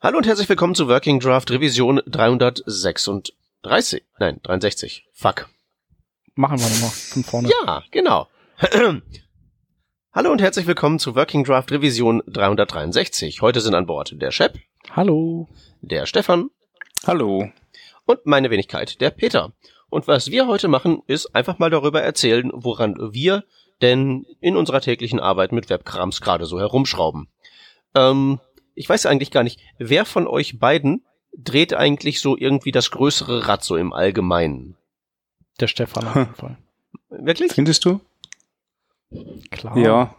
Hallo und herzlich willkommen zu Working Draft Revision 336. Nein, 63. Fuck. Machen wir nochmal von vorne. Ja, genau. Hallo und herzlich willkommen zu Working Draft Revision 363. Heute sind an Bord der Shep, Hallo. der Stefan Hallo. und meine Wenigkeit, der Peter. Und was wir heute machen, ist einfach mal darüber erzählen, woran wir denn in unserer täglichen Arbeit mit Webkrams gerade so herumschrauben. Ähm, ich weiß eigentlich gar nicht, wer von euch beiden dreht eigentlich so irgendwie das größere Rad so im Allgemeinen? Der Stefan auf jeden Fall. Wirklich? Findest du? Klar. Ja.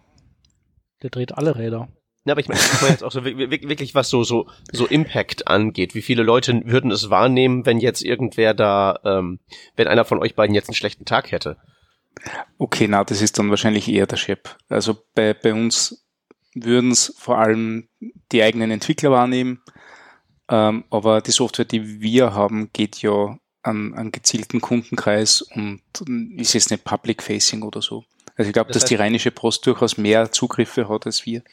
Der dreht alle Räder. Ja, aber ich meine ich mein jetzt auch so wi- wi- wirklich, was so, so, so Impact angeht. Wie viele Leute würden es wahrnehmen, wenn jetzt irgendwer da, ähm, wenn einer von euch beiden jetzt einen schlechten Tag hätte? Okay, na, das ist dann wahrscheinlich eher der Chef. Also bei, bei uns würden es vor allem die eigenen Entwickler wahrnehmen. Ähm, aber die Software, die wir haben, geht ja an einen gezielten Kundenkreis und ist jetzt nicht Public Facing oder so. Also ich glaube, Das dass heißt- die Rheinische Post durchaus mehr Zugriffe hat als wir.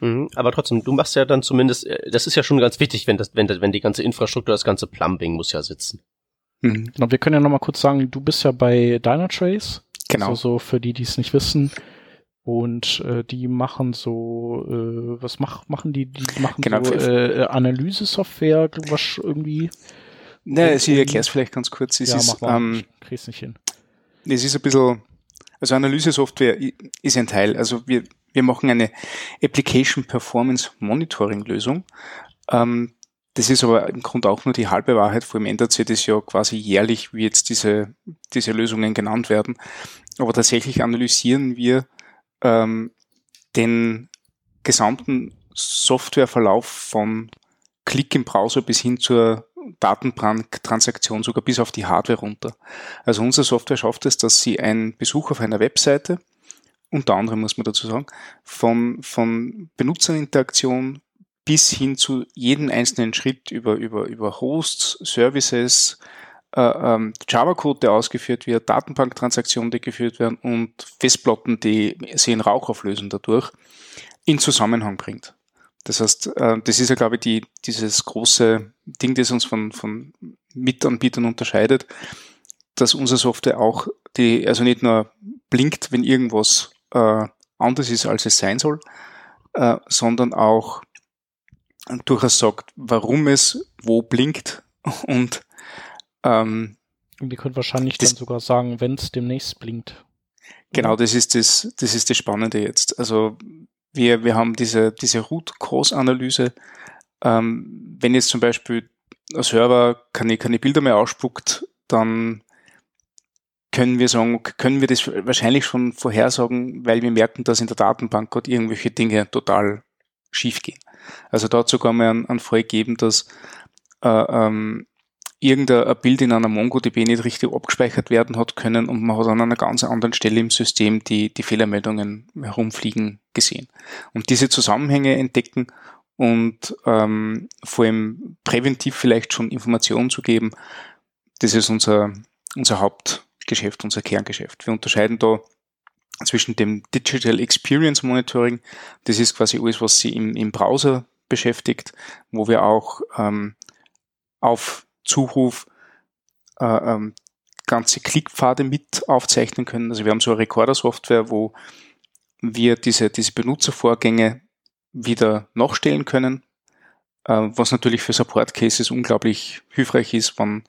Mhm, aber trotzdem, du machst ja dann zumindest, äh, das ist ja schon ganz wichtig, wenn das, wenn, das- wenn die ganze Infrastruktur, das ganze Plumbing muss ja sitzen. Mhm. Genau, wir können ja nochmal kurz sagen, du bist ja bei Dynatrace. Genau. Also so für die, die es nicht wissen. Und äh, die machen so, äh, was mach, machen die? Die machen Genau, so für- äh, Analyse-Software, was irgendwie. Na, also ich erkläre es vielleicht ganz kurz. Es ja, ist, mach mal. ähm, ich krieg's nicht hin. Es ist ein bisschen, also Analyse-Software ist ein Teil. Also wir, wir machen eine Application Performance Monitoring Lösung. Ähm, das ist aber im Grunde auch nur die halbe Wahrheit. Vor allem ändert sich das ja quasi jährlich, wie jetzt diese, diese Lösungen genannt werden. Aber tatsächlich analysieren wir ähm, den gesamten Softwareverlauf von Klick im Browser bis hin zur Datentransaktion, sogar bis auf die Hardware runter. Also unsere Software schafft es, dass sie ein Besuch auf einer Webseite, unter anderem muss man dazu sagen, von, von Benutzerinteraktion bis hin zu jedem einzelnen Schritt über, über, über Hosts, Services, äh, ähm, Java-Code, der ausgeführt wird, Datenbanktransaktionen, die geführt werden und Festplatten, die in Rauch auflösen dadurch, in Zusammenhang bringt. Das heißt, äh, das ist ja, glaube ich, die, dieses große Ding, das uns von, von Mitanbietern unterscheidet, dass unsere Software auch die, also nicht nur blinkt, wenn irgendwas äh, anders ist, als es sein soll, äh, sondern auch durchaus sagt, warum es wo blinkt und ähm, Und die können wahrscheinlich das- dann sogar sagen, wenn es demnächst blinkt. Genau, das ist das, das ist das Spannende jetzt. Also wir, wir haben diese, diese Root-Cause-Analyse. Ähm, wenn jetzt zum Beispiel ein Server keine, keine Bilder mehr ausspuckt, dann können wir sagen, können wir das wahrscheinlich schon vorhersagen, weil wir merken, dass in der Datenbank gerade irgendwelche Dinge total schief gehen. Also da hat sogar mal einen, einen Fall gegeben, dass äh, ähm, irgendein ein Bild in einer MongoDB nicht richtig abgespeichert werden hat können und man hat an einer ganz anderen Stelle im System die, die Fehlermeldungen herumfliegen gesehen. Und diese Zusammenhänge entdecken und ähm, vor allem präventiv vielleicht schon Informationen zu geben, das ist unser, unser Hauptgeschäft, unser Kerngeschäft. Wir unterscheiden da zwischen dem Digital Experience Monitoring, das ist quasi alles, was sie im, im Browser beschäftigt, wo wir auch ähm, auf Zuruf äh, ähm, ganze Klickpfade mit aufzeichnen können. Also wir haben so eine Recorder-Software, wo wir diese, diese Benutzervorgänge wieder nachstellen können, äh, was natürlich für Support-Cases unglaublich hilfreich ist, wenn,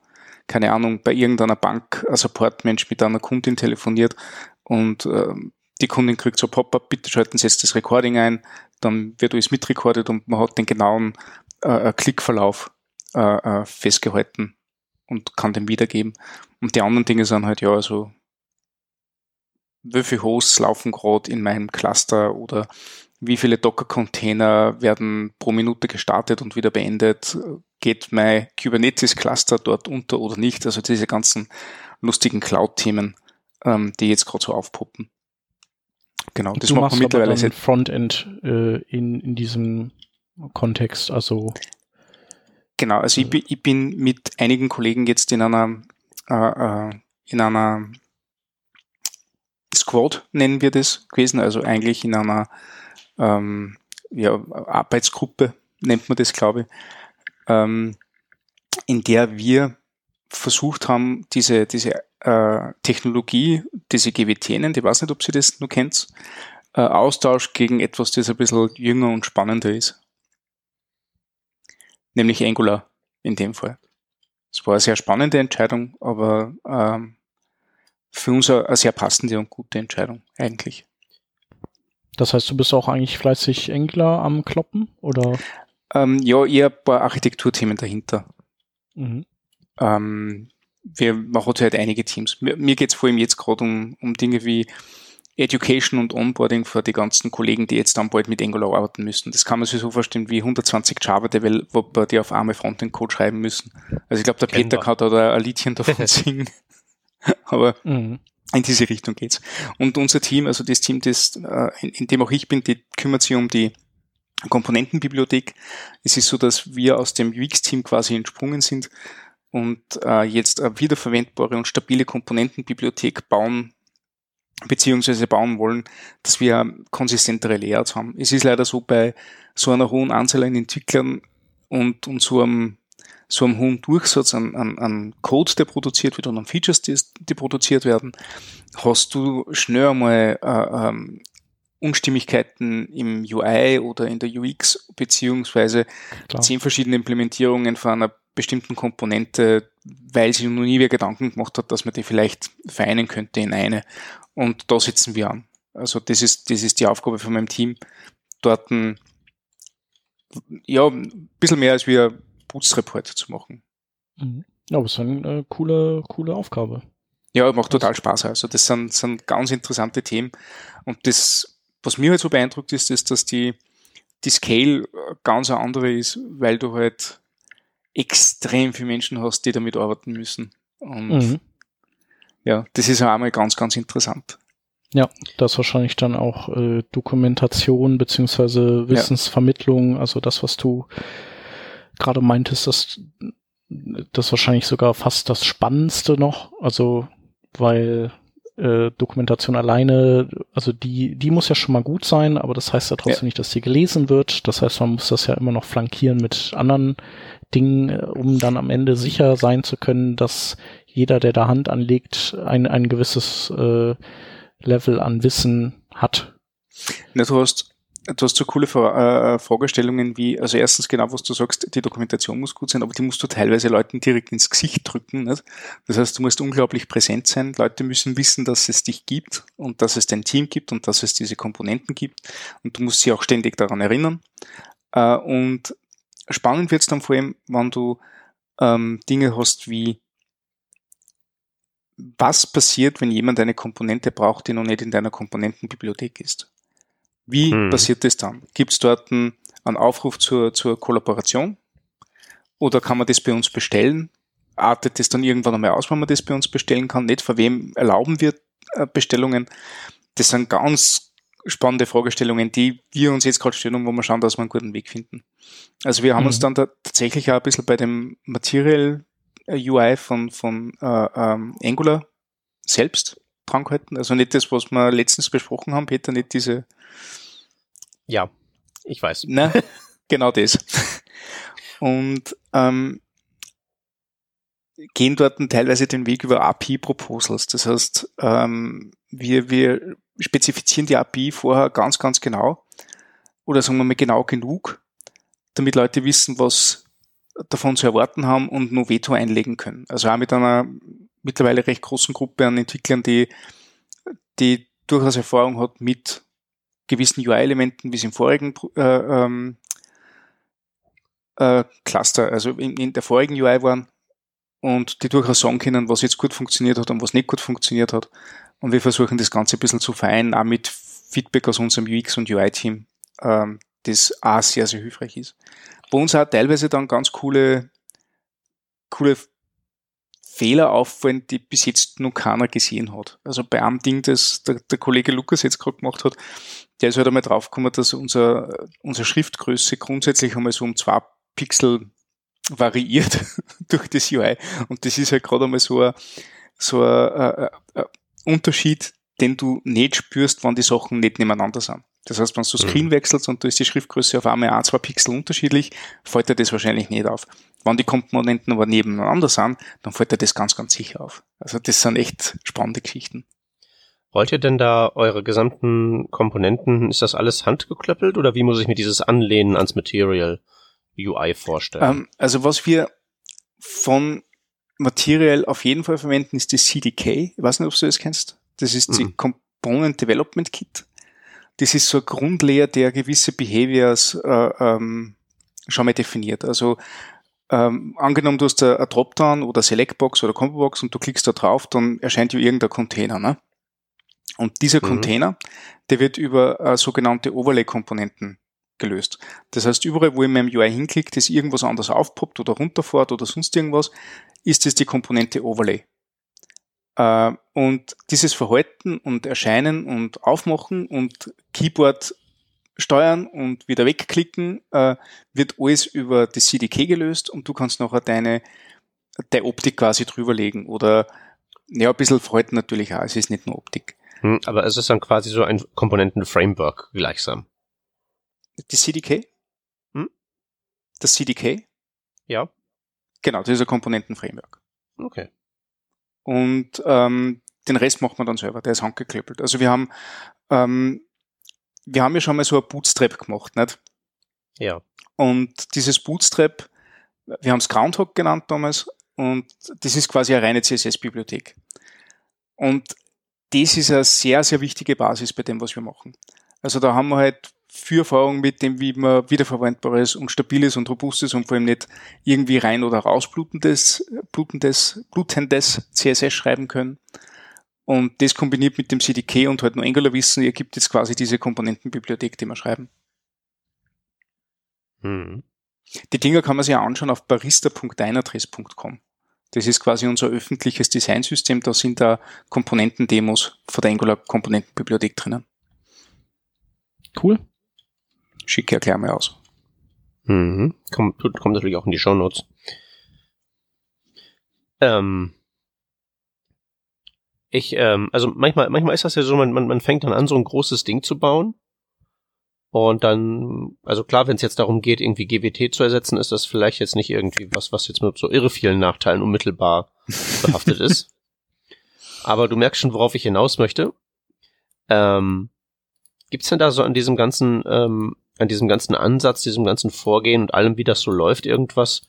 keine Ahnung, bei irgendeiner Bank ein Support-Mensch mit einer Kundin telefoniert und äh, die Kundin kriegt so Pop-up, bitte schalten Sie jetzt das Recording ein, dann wird alles mitrekordet und man hat den genauen äh, Klickverlauf äh, äh, festgehalten und kann den wiedergeben. Und die anderen Dinge sind halt ja also wie viele Hosts laufen gerade in meinem Cluster oder wie viele Docker-Container werden pro Minute gestartet und wieder beendet, geht mein Kubernetes-Cluster dort unter oder nicht, also diese ganzen lustigen Cloud-Themen, ähm, die jetzt gerade so aufpoppen. Genau, das du macht man mittlerweile Frontend äh, in, in diesem Kontext, also Genau, also ich, bin- ich bin mit einigen Kollegen jetzt in einer äh, äh, in einer Squad nennen wir das gewesen, also eigentlich in einer ähm, ja, Arbeitsgruppe nennt man das, glaube ich, ähm, in der wir versucht haben, diese, diese äh, Technologie, diese GWT nennt, ich weiß nicht, ob Sie das nur kennt, äh, Austausch gegen etwas, das ein bisschen jünger und spannender ist. Nämlich Angular in dem Fall. Es war eine sehr spannende Entscheidung, aber ähm, für uns eine, sehr passende und gute Entscheidung eigentlich. Das heißt, du bist auch eigentlich fleißig Angular am Kloppen, oder? Ähm, ja, eher ein paar Architekturthemen dahinter. Mhm. Ähm, wir machen halt einige Teams. Mir, mir geht es vor allem jetzt gerade um, um Dinge wie Education und Onboarding für die ganzen Kollegen, die jetzt dann bald mit Angular arbeiten müssen. Das kann man sich so vorstellen wie 120 Java-Developer, die auf arme Frontend-Code schreiben müssen. Also ich glaube, der Peter kann da ein Liedchen davon singen. Aber mhm. in diese Richtung geht's. Und unser Team, also das Team, das, äh, in, in dem auch ich bin, die kümmert sich um die Komponentenbibliothek. Es ist so, dass wir aus dem UX-Team quasi entsprungen sind und äh, jetzt eine wiederverwendbare und stabile Komponentenbibliothek bauen beziehungsweise bauen wollen, dass wir konsistentere Layouts haben. Es ist leider so bei so einer hohen Anzahl an Entwicklern und, und so einem so einem hohen Durchsatz an, an, an Code, der produziert wird und an Features, die, die produziert werden, hast du schnell einmal äh, ähm, Unstimmigkeiten im UI oder in der UX, beziehungsweise Klar. zehn verschiedene Implementierungen von einer bestimmten Komponente, weil sich noch nie wer Gedanken gemacht hat, dass man die vielleicht vereinen könnte in eine. Und da sitzen wir an. Also das ist, das ist die Aufgabe von meinem Team, dort ein, ja, ein bisschen mehr als wir Putzreport zu machen. Mhm. Ja, aber es ist eine äh, coole, coole Aufgabe. Ja, macht total Spaß. Also das sind, sind ganz interessante Themen. Und das, was mir halt so beeindruckt ist, ist, dass die, die Scale ganz eine andere ist, weil du halt extrem viele Menschen hast, die damit arbeiten müssen. Und mhm. Ja, das ist auch einmal ganz, ganz interessant. Ja, das ist wahrscheinlich dann auch äh, Dokumentation beziehungsweise Wissensvermittlung, ja. also das, was du gerade meintest, dass das wahrscheinlich sogar fast das Spannendste noch, also weil äh, Dokumentation alleine, also die, die muss ja schon mal gut sein, aber das heißt ja trotzdem ja. nicht, dass sie gelesen wird. Das heißt, man muss das ja immer noch flankieren mit anderen Dingen, äh, um dann am Ende sicher sein zu können, dass jeder, der da Hand anlegt, ein, ein gewisses äh, Level an Wissen hat. Na, du hast Du hast so coole äh, Fragestellungen wie, also erstens genau, was du sagst, die Dokumentation muss gut sein, aber die musst du teilweise Leuten direkt ins Gesicht drücken. Nicht? Das heißt, du musst unglaublich präsent sein. Leute müssen wissen, dass es dich gibt und dass es dein Team gibt und dass es diese Komponenten gibt. Und du musst sie auch ständig daran erinnern. Äh, und spannend wird es dann vor allem, wenn du ähm, Dinge hast wie was passiert, wenn jemand eine Komponente braucht, die noch nicht in deiner Komponentenbibliothek ist. Wie hm. passiert das dann? Gibt es dort einen, einen Aufruf zur, zur Kollaboration? Oder kann man das bei uns bestellen? Artet das dann irgendwann einmal aus, wenn man das bei uns bestellen kann? Nicht, vor wem erlauben wir äh, Bestellungen? Das sind ganz spannende Fragestellungen, die wir uns jetzt gerade stellen und wo wir schauen, dass wir einen guten Weg finden. Also wir haben mhm. uns dann da tatsächlich auch ein bisschen bei dem Material UI von, von äh, ähm, Angular selbst dran gehalten. Also nicht das, was wir letztens besprochen haben, Peter, nicht diese ja, ich weiß. Ne? Genau das. Und ähm, gehen dort teilweise den Weg über API-Proposals. Das heißt, ähm, wir, wir spezifizieren die API vorher ganz, ganz genau oder sagen wir mal genau genug, damit Leute wissen, was davon zu erwarten haben und nur Veto einlegen können. Also auch mit einer mittlerweile recht großen Gruppe an Entwicklern, die, die durchaus Erfahrung hat mit gewissen UI-Elementen, wie es im vorigen äh, ähm, äh, Cluster, also in, in der vorigen UI waren und die durchaus sagen können, was jetzt gut funktioniert hat und was nicht gut funktioniert hat. Und wir versuchen das Ganze ein bisschen zu vereinen, auch mit Feedback aus unserem UX und UI-Team, ähm, das auch sehr, sehr hilfreich ist. Bei uns auch teilweise dann ganz coole, coole Fehler auffallen, die bis jetzt noch keiner gesehen hat. Also bei einem Ding, das der, der Kollege Lukas jetzt gerade gemacht hat, der ist halt einmal draufgekommen, dass unser, unsere Schriftgröße grundsätzlich einmal so um zwei Pixel variiert durch das UI. Und das ist halt gerade einmal so ein, so ein, ein, ein Unterschied, den du nicht spürst, wann die Sachen nicht nebeneinander sind. Das heißt, wenn du Screen mhm. wechselst und du ist die Schriftgröße auf einmal ein, zwei Pixel unterschiedlich, fällt dir das wahrscheinlich nicht auf. Wenn die Komponenten aber nebeneinander sind, dann fällt dir das ganz, ganz sicher auf. Also das sind echt spannende Geschichten. Wollt ihr denn da eure gesamten Komponenten, ist das alles handgeklöppelt oder wie muss ich mir dieses Anlehnen ans Material UI vorstellen? Ähm, also was wir von Material auf jeden Fall verwenden, ist das CDK. Ich weiß nicht, ob du das kennst. Das ist mhm. die Component Development Kit. Das ist so ein Grundlayer, der gewisse Behaviors äh, ähm, schon mal definiert. Also ähm, angenommen, du hast eine, Dropdown oder Selectbox oder Combobox und du klickst da drauf, dann erscheint ja irgendein Container. Ne? Und dieser mhm. Container, der wird über äh, sogenannte Overlay-Komponenten gelöst. Das heißt, überall, wo ich in meinem UI hinklicke, dass irgendwas anderes aufpoppt oder runterfährt oder sonst irgendwas, ist es die Komponente Overlay. Äh, und dieses Verhalten und Erscheinen und Aufmachen und Keyboard steuern und wieder wegklicken, äh, wird alles über das CDK gelöst und du kannst nachher deine, deine Optik quasi drüberlegen oder ja, ein bisschen Verhalten natürlich auch, es ist nicht nur Optik. Hm, aber es ist dann quasi so ein Komponenten-Framework gleichsam. Das CDK? Hm? Das CDK? Ja. Genau, das ist ein Komponenten-Framework. Okay. Und ähm, den Rest macht man dann selber, der ist handgeklöppelt. Also wir haben, ähm, wir haben ja schon mal so ein Bootstrap gemacht, nicht? Ja. Und dieses Bootstrap, wir haben es Groundhog genannt damals, und das ist quasi eine reine CSS-Bibliothek. Und das ist eine sehr, sehr wichtige Basis bei dem, was wir machen. Also da haben wir halt viel Erfahrung mit dem, wie man wiederverwendbares und stabiles und robustes und vor allem nicht irgendwie rein oder raus blutendes, blutendes, CSS schreiben können. Und das kombiniert mit dem CDK und halt nur Angular Wissen ergibt jetzt quasi diese Komponentenbibliothek, die wir schreiben. Hm. Die Dinger kann man sich ja anschauen auf barista.dynatrace.com. Das ist quasi unser öffentliches Designsystem. Da sind da Komponentendemos von der Angular Komponentenbibliothek drinnen. Cool schicke erklär mal aus. Mhm. Kommt, kommt natürlich auch in die Show Notes. Ähm, ich, ähm, also manchmal, manchmal ist das ja so, man, man, man fängt dann an, so ein großes Ding zu bauen. Und dann, also klar, wenn es jetzt darum geht, irgendwie GWT zu ersetzen, ist das vielleicht jetzt nicht irgendwie was, was jetzt mit so irre vielen Nachteilen unmittelbar behaftet ist. Aber du merkst schon, worauf ich hinaus möchte. Ähm, gibt's denn da so an diesem ganzen ähm, an diesem ganzen Ansatz, diesem ganzen Vorgehen und allem, wie das so läuft, irgendwas,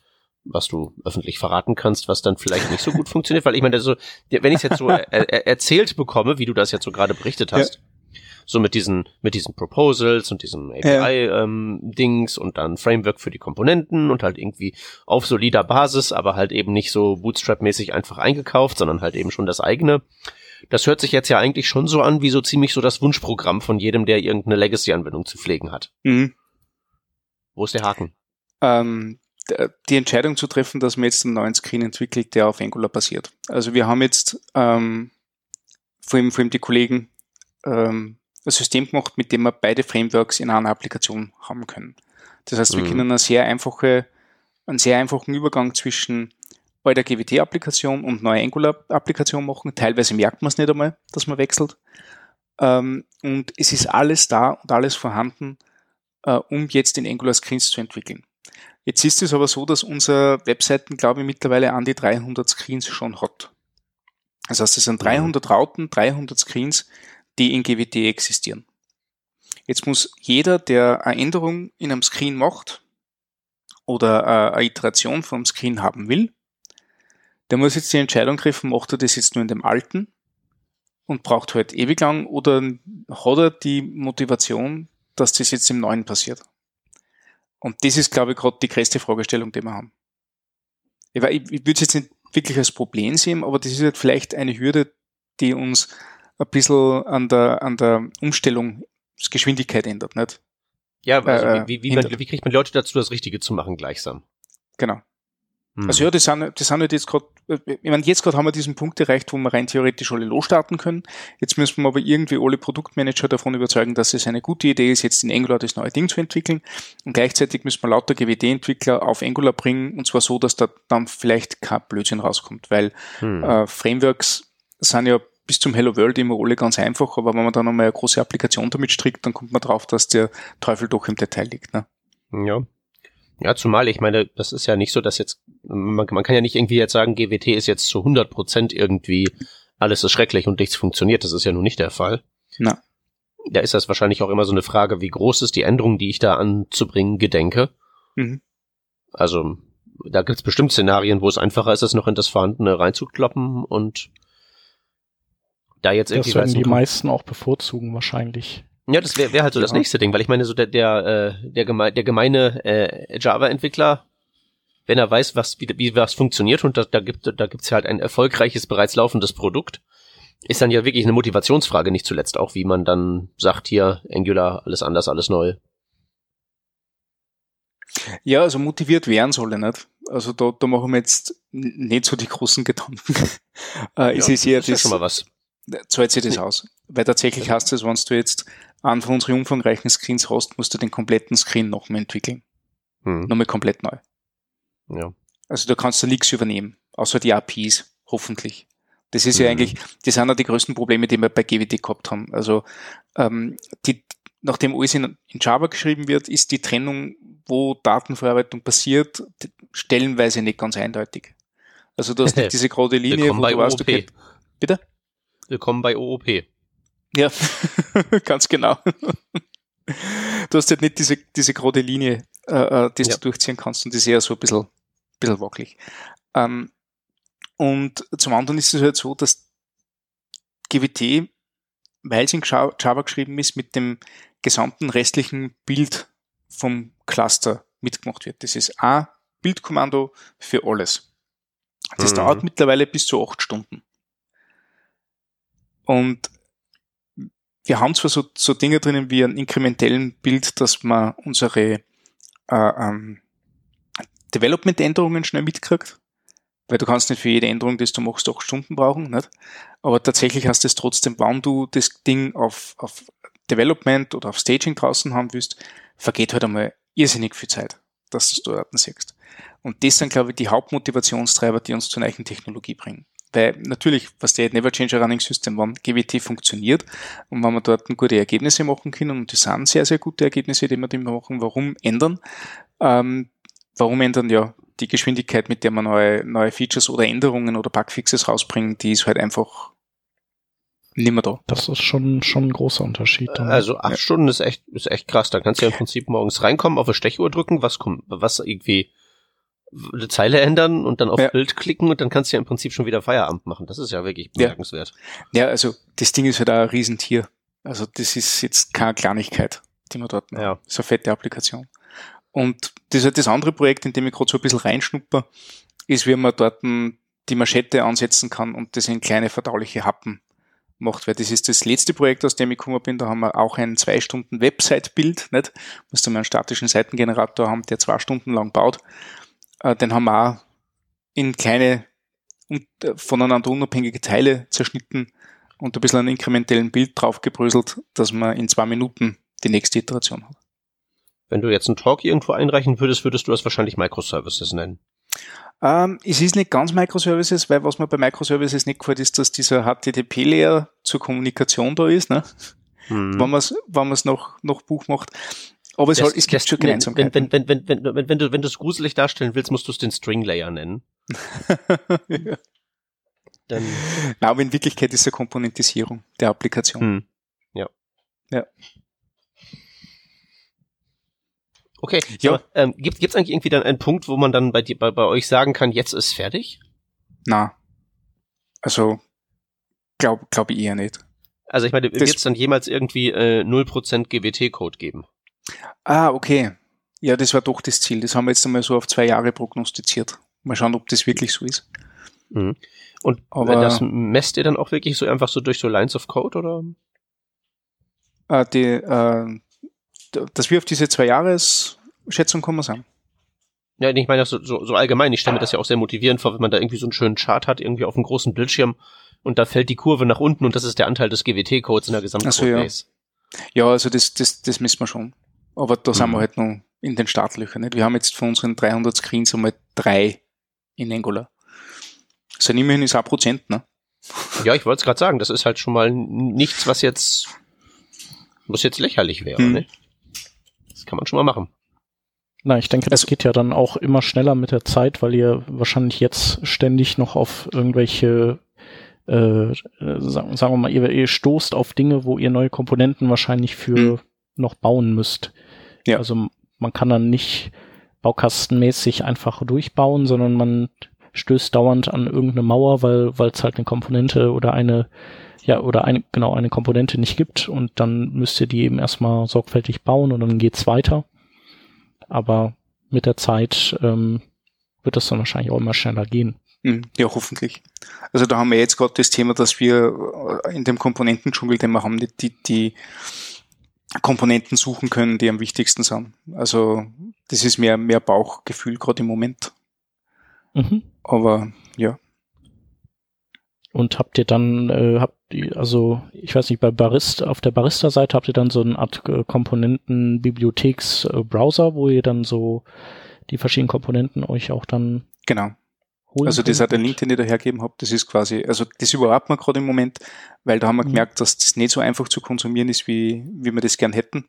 was du öffentlich verraten kannst, was dann vielleicht nicht so gut funktioniert? Weil ich meine, so, wenn ich es jetzt so er, er, erzählt bekomme, wie du das jetzt so gerade berichtet hast, ja. so mit diesen, mit diesen Proposals und diesem API-Dings ja. ähm, und dann Framework für die Komponenten und halt irgendwie auf solider Basis, aber halt eben nicht so Bootstrap-mäßig einfach eingekauft, sondern halt eben schon das eigene. Das hört sich jetzt ja eigentlich schon so an, wie so ziemlich so das Wunschprogramm von jedem, der irgendeine Legacy-Anwendung zu pflegen hat. Mhm. Wo ist der Haken? Ähm, die Entscheidung zu treffen, dass man jetzt einen neuen Screen entwickelt, der auf Angular basiert. Also wir haben jetzt ähm, vor, allem, vor allem die Kollegen ähm, ein System gemacht, mit dem wir beide Frameworks in einer Applikation haben können. Das heißt, wir mhm. können eine sehr einfache, einen sehr einfachen Übergang zwischen bei der GWT-Applikation und neue Angular-Applikation machen. Teilweise merkt man es nicht einmal, dass man wechselt. Ähm, und es ist alles da und alles vorhanden, äh, um jetzt in Angular Screens zu entwickeln. Jetzt ist es aber so, dass unsere Webseiten, glaube ich, mittlerweile an die 300 Screens schon hat. Das heißt, es sind 300 Routen, 300 Screens, die in GWT existieren. Jetzt muss jeder, der eine Änderung in einem Screen macht oder äh, eine Iteration vom Screen haben will, der muss jetzt die Entscheidung treffen, macht er das jetzt nur in dem alten und braucht halt ewig lang oder hat er die Motivation, dass das jetzt im neuen passiert? Und das ist, glaube ich, gerade die größte Fragestellung, die wir haben. Ich, ich, ich würde es jetzt nicht wirklich als Problem sehen, aber das ist halt vielleicht eine Hürde, die uns ein bisschen an der, an der Umstellungsgeschwindigkeit ändert, nicht? Ja, also äh, wie, wie, man, wie kriegt man Leute dazu, das Richtige zu machen gleichsam? Genau. Also ja, das sind, das sind halt jetzt gerade, ich meine, jetzt gerade haben wir diesen Punkt erreicht, wo wir rein theoretisch alle losstarten können. Jetzt müssen wir aber irgendwie alle Produktmanager davon überzeugen, dass es eine gute Idee ist, jetzt in Angular das neue Ding zu entwickeln. Und gleichzeitig müssen wir lauter GWD-Entwickler auf Angular bringen, und zwar so, dass da dann vielleicht kein Blödsinn rauskommt, weil hm. äh, Frameworks sind ja bis zum Hello World immer alle ganz einfach, aber wenn man dann einmal eine große Applikation damit strickt, dann kommt man drauf, dass der Teufel doch im Detail liegt. Ne? Ja. Ja, zumal ich meine, das ist ja nicht so, dass jetzt, man, man kann ja nicht irgendwie jetzt sagen, GWT ist jetzt zu 100 Prozent irgendwie, alles ist schrecklich und nichts funktioniert. Das ist ja nun nicht der Fall. Na. Da ist das wahrscheinlich auch immer so eine Frage, wie groß ist die Änderung, die ich da anzubringen gedenke. Mhm. Also, da gibt's bestimmt Szenarien, wo es einfacher ist, es noch in das Vorhandene reinzukloppen und da jetzt irgendwie. Das werden die meisten auch bevorzugen wahrscheinlich. Ja, das wäre wär halt so ja. das nächste Ding, weil ich meine, so der, der, äh, der, geme der gemeine äh, Java-Entwickler, wenn er weiß, was, wie, wie was funktioniert und da, da gibt da gibt's halt ein erfolgreiches, bereits laufendes Produkt, ist dann ja wirklich eine Motivationsfrage, nicht zuletzt auch, wie man dann sagt, hier, Angular, alles anders, alles neu. Ja, also motiviert werden soll er nicht. Also da, da machen wir jetzt nicht so die großen Gedanken. äh, ja, es ist eher das, das schon mal was. Zahlt sich das aus. Weil tatsächlich hast du es, wenn du jetzt einen von unseren umfangreichen Screens hast, musst du den kompletten Screen nochmal entwickeln. Hm. Nochmal komplett neu. Ja. Also da kannst du nichts übernehmen, außer die APIs, hoffentlich. Das ist mhm. ja eigentlich, das sind ja die größten Probleme, die wir bei GWT gehabt haben. Also ähm, die, nachdem alles in, in Java geschrieben wird, ist die Trennung, wo Datenverarbeitung passiert, stellenweise nicht ganz eindeutig. Also du hast nicht diese gerade Linie, wo du weißt, okay. Bitte? Willkommen bei OOP. Ja, ganz genau. Du hast halt nicht diese, diese gerade Linie, äh, äh die ja. du durchziehen kannst und die ist eher so ein bisschen, bisschen wackelig. Ähm, und zum anderen ist es halt so, dass GWT, weil es in Java geschrieben ist, mit dem gesamten restlichen Bild vom Cluster mitgemacht wird. Das ist ein Bildkommando für alles. Das mhm. dauert mittlerweile bis zu acht Stunden. Und wir haben zwar so, so Dinge drinnen wie ein inkrementellen Bild, dass man unsere äh, ähm, Development-Änderungen schnell mitkriegt, weil du kannst nicht für jede Änderung, die du machst, acht Stunden brauchen, nicht? Aber tatsächlich hast du es trotzdem, wann du das Ding auf, auf Development oder auf Staging draußen haben willst, vergeht halt einmal irrsinnig viel Zeit, dass du es dort siehst. Und das sind, glaube ich, die Hauptmotivationstreiber, die uns zur neuen Technologie bringen. Weil natürlich, was der Never Change a Running System, wann GWT funktioniert und wenn wir dort gute Ergebnisse machen können, und das sind sehr, sehr gute Ergebnisse, die wir immer machen, warum ändern? Ähm, warum ändern? Ja, die Geschwindigkeit, mit der man neue, neue Features oder Änderungen oder Bugfixes rausbringen, die ist halt einfach nicht mehr da. Das ist schon, schon ein großer Unterschied. Dann. Also acht ja. Stunden ist echt, ist echt krass. Da kannst du ja im Prinzip morgens reinkommen, auf eine Stechuhr drücken, was kommt, was irgendwie eine Zeile ändern und dann auf ja. Bild klicken und dann kannst du ja im Prinzip schon wieder Feierabend machen. Das ist ja wirklich bemerkenswert. Ja, ja also das Ding ist halt auch ein Riesentier. Also das ist jetzt keine Kleinigkeit, die man dort macht. Ja. Eine fette Applikation. Und das ist halt das andere Projekt, in dem ich gerade so ein bisschen reinschnupper, ist, wie man dort die Manschette ansetzen kann und das in kleine verdauliche Happen macht, weil das ist das letzte Projekt, aus dem ich gekommen bin. Da haben wir auch ein zwei Stunden Website-Bild, nicht? Musst du mal einen statischen Seitengenerator haben, der zwei Stunden lang baut. Äh, den haben wir auch in kleine und äh, voneinander unabhängige Teile zerschnitten und ein bisschen einen inkrementellen Bild draufgebröselt, dass man in zwei Minuten die nächste Iteration hat. Wenn du jetzt einen Talk irgendwo einreichen würdest, würdest du das wahrscheinlich Microservices nennen. Ähm, es ist nicht ganz Microservices, weil was mir bei Microservices nicht gefällt, ist, dass dieser HTTP-Layer zur Kommunikation da ist, ne? Hm. wenn man es wenn man's noch, noch Buch macht. Aber es, das, es gibt schon Gemeinsamkeiten. Wenn, wenn, wenn, wenn, wenn, wenn, du, wenn du es gruselig darstellen willst, musst du es den String Layer nennen. ja. Dann, Na, aber in Wirklichkeit ist es eine Komponentisierung der Applikation. Hm. Ja. Ja. Okay, ja. Aber, ähm, gibt es eigentlich irgendwie dann einen Punkt, wo man dann bei, dir, bei, bei euch sagen kann, jetzt ist fertig? Na, also glaube glaub ich eher nicht. Also ich meine, wird es dann jemals irgendwie äh, 0% GWT-Code geben? Ah, okay. Ja, das war doch das Ziel. Das haben wir jetzt einmal so auf zwei Jahre prognostiziert. Mal schauen, ob das wirklich so ist. Mhm. Und Aber, das messt ihr dann auch wirklich so einfach so durch so Lines of Code oder? Äh, die, äh, dass wir auf diese zwei Jahresschätzung kommen sind. Ja, ich meine das so, so, so allgemein. Ich stelle mir das ja auch sehr motivierend vor, wenn man da irgendwie so einen schönen Chart hat, irgendwie auf einem großen Bildschirm und da fällt die Kurve nach unten und das ist der Anteil des GWT-Codes in der gesamten so, ja. ja, also das, das, das missen wir schon. Aber da mhm. sind wir mhm. halt noch in den Startlöchern. Nicht? Wir haben jetzt von unseren 300 Screens einmal drei in Angular. Das sind immerhin ist ein Prozent, ne? Ja, ich wollte es gerade sagen, das ist halt schon mal nichts, was jetzt, was jetzt lächerlich wäre. Hm. Ne? Das kann man schon mal machen. Na, ich denke, das also, geht ja dann auch immer schneller mit der Zeit, weil ihr wahrscheinlich jetzt ständig noch auf irgendwelche, äh, sagen, sagen wir mal, ihr, ihr stoßt auf Dinge, wo ihr neue Komponenten wahrscheinlich für hm. noch bauen müsst. Ja. Also man kann dann nicht baukastenmäßig einfach durchbauen, sondern man stößt dauernd an irgendeine Mauer, weil weil es halt eine Komponente oder eine ja oder eine genau eine Komponente nicht gibt und dann müsst ihr die eben erstmal sorgfältig bauen und dann geht's weiter. Aber mit der Zeit ähm, wird das dann wahrscheinlich auch immer schneller gehen. Hm, ja, hoffentlich. Also da haben wir jetzt gerade das Thema, dass wir in dem Komponentendschungel, den wir haben, die, die, die Komponenten suchen können, die am wichtigsten sind. Also das ist mehr, mehr Bauchgefühl gerade im Moment. Mhm. Aber ja. Und habt ihr dann, äh, habt ihr, also ich weiß nicht, bei Barista, auf der Barista-Seite habt ihr dann so eine Art äh, Komponenten-Bibliotheks-Browser, wo ihr dann so die verschiedenen Komponenten euch auch dann genau. Holen Also das hat der Link, den ich da hergeben habe, das ist quasi, also das überhaupt man gerade im Moment, weil da haben wir mhm. gemerkt, dass das nicht so einfach zu konsumieren ist, wie, wie wir das gern hätten.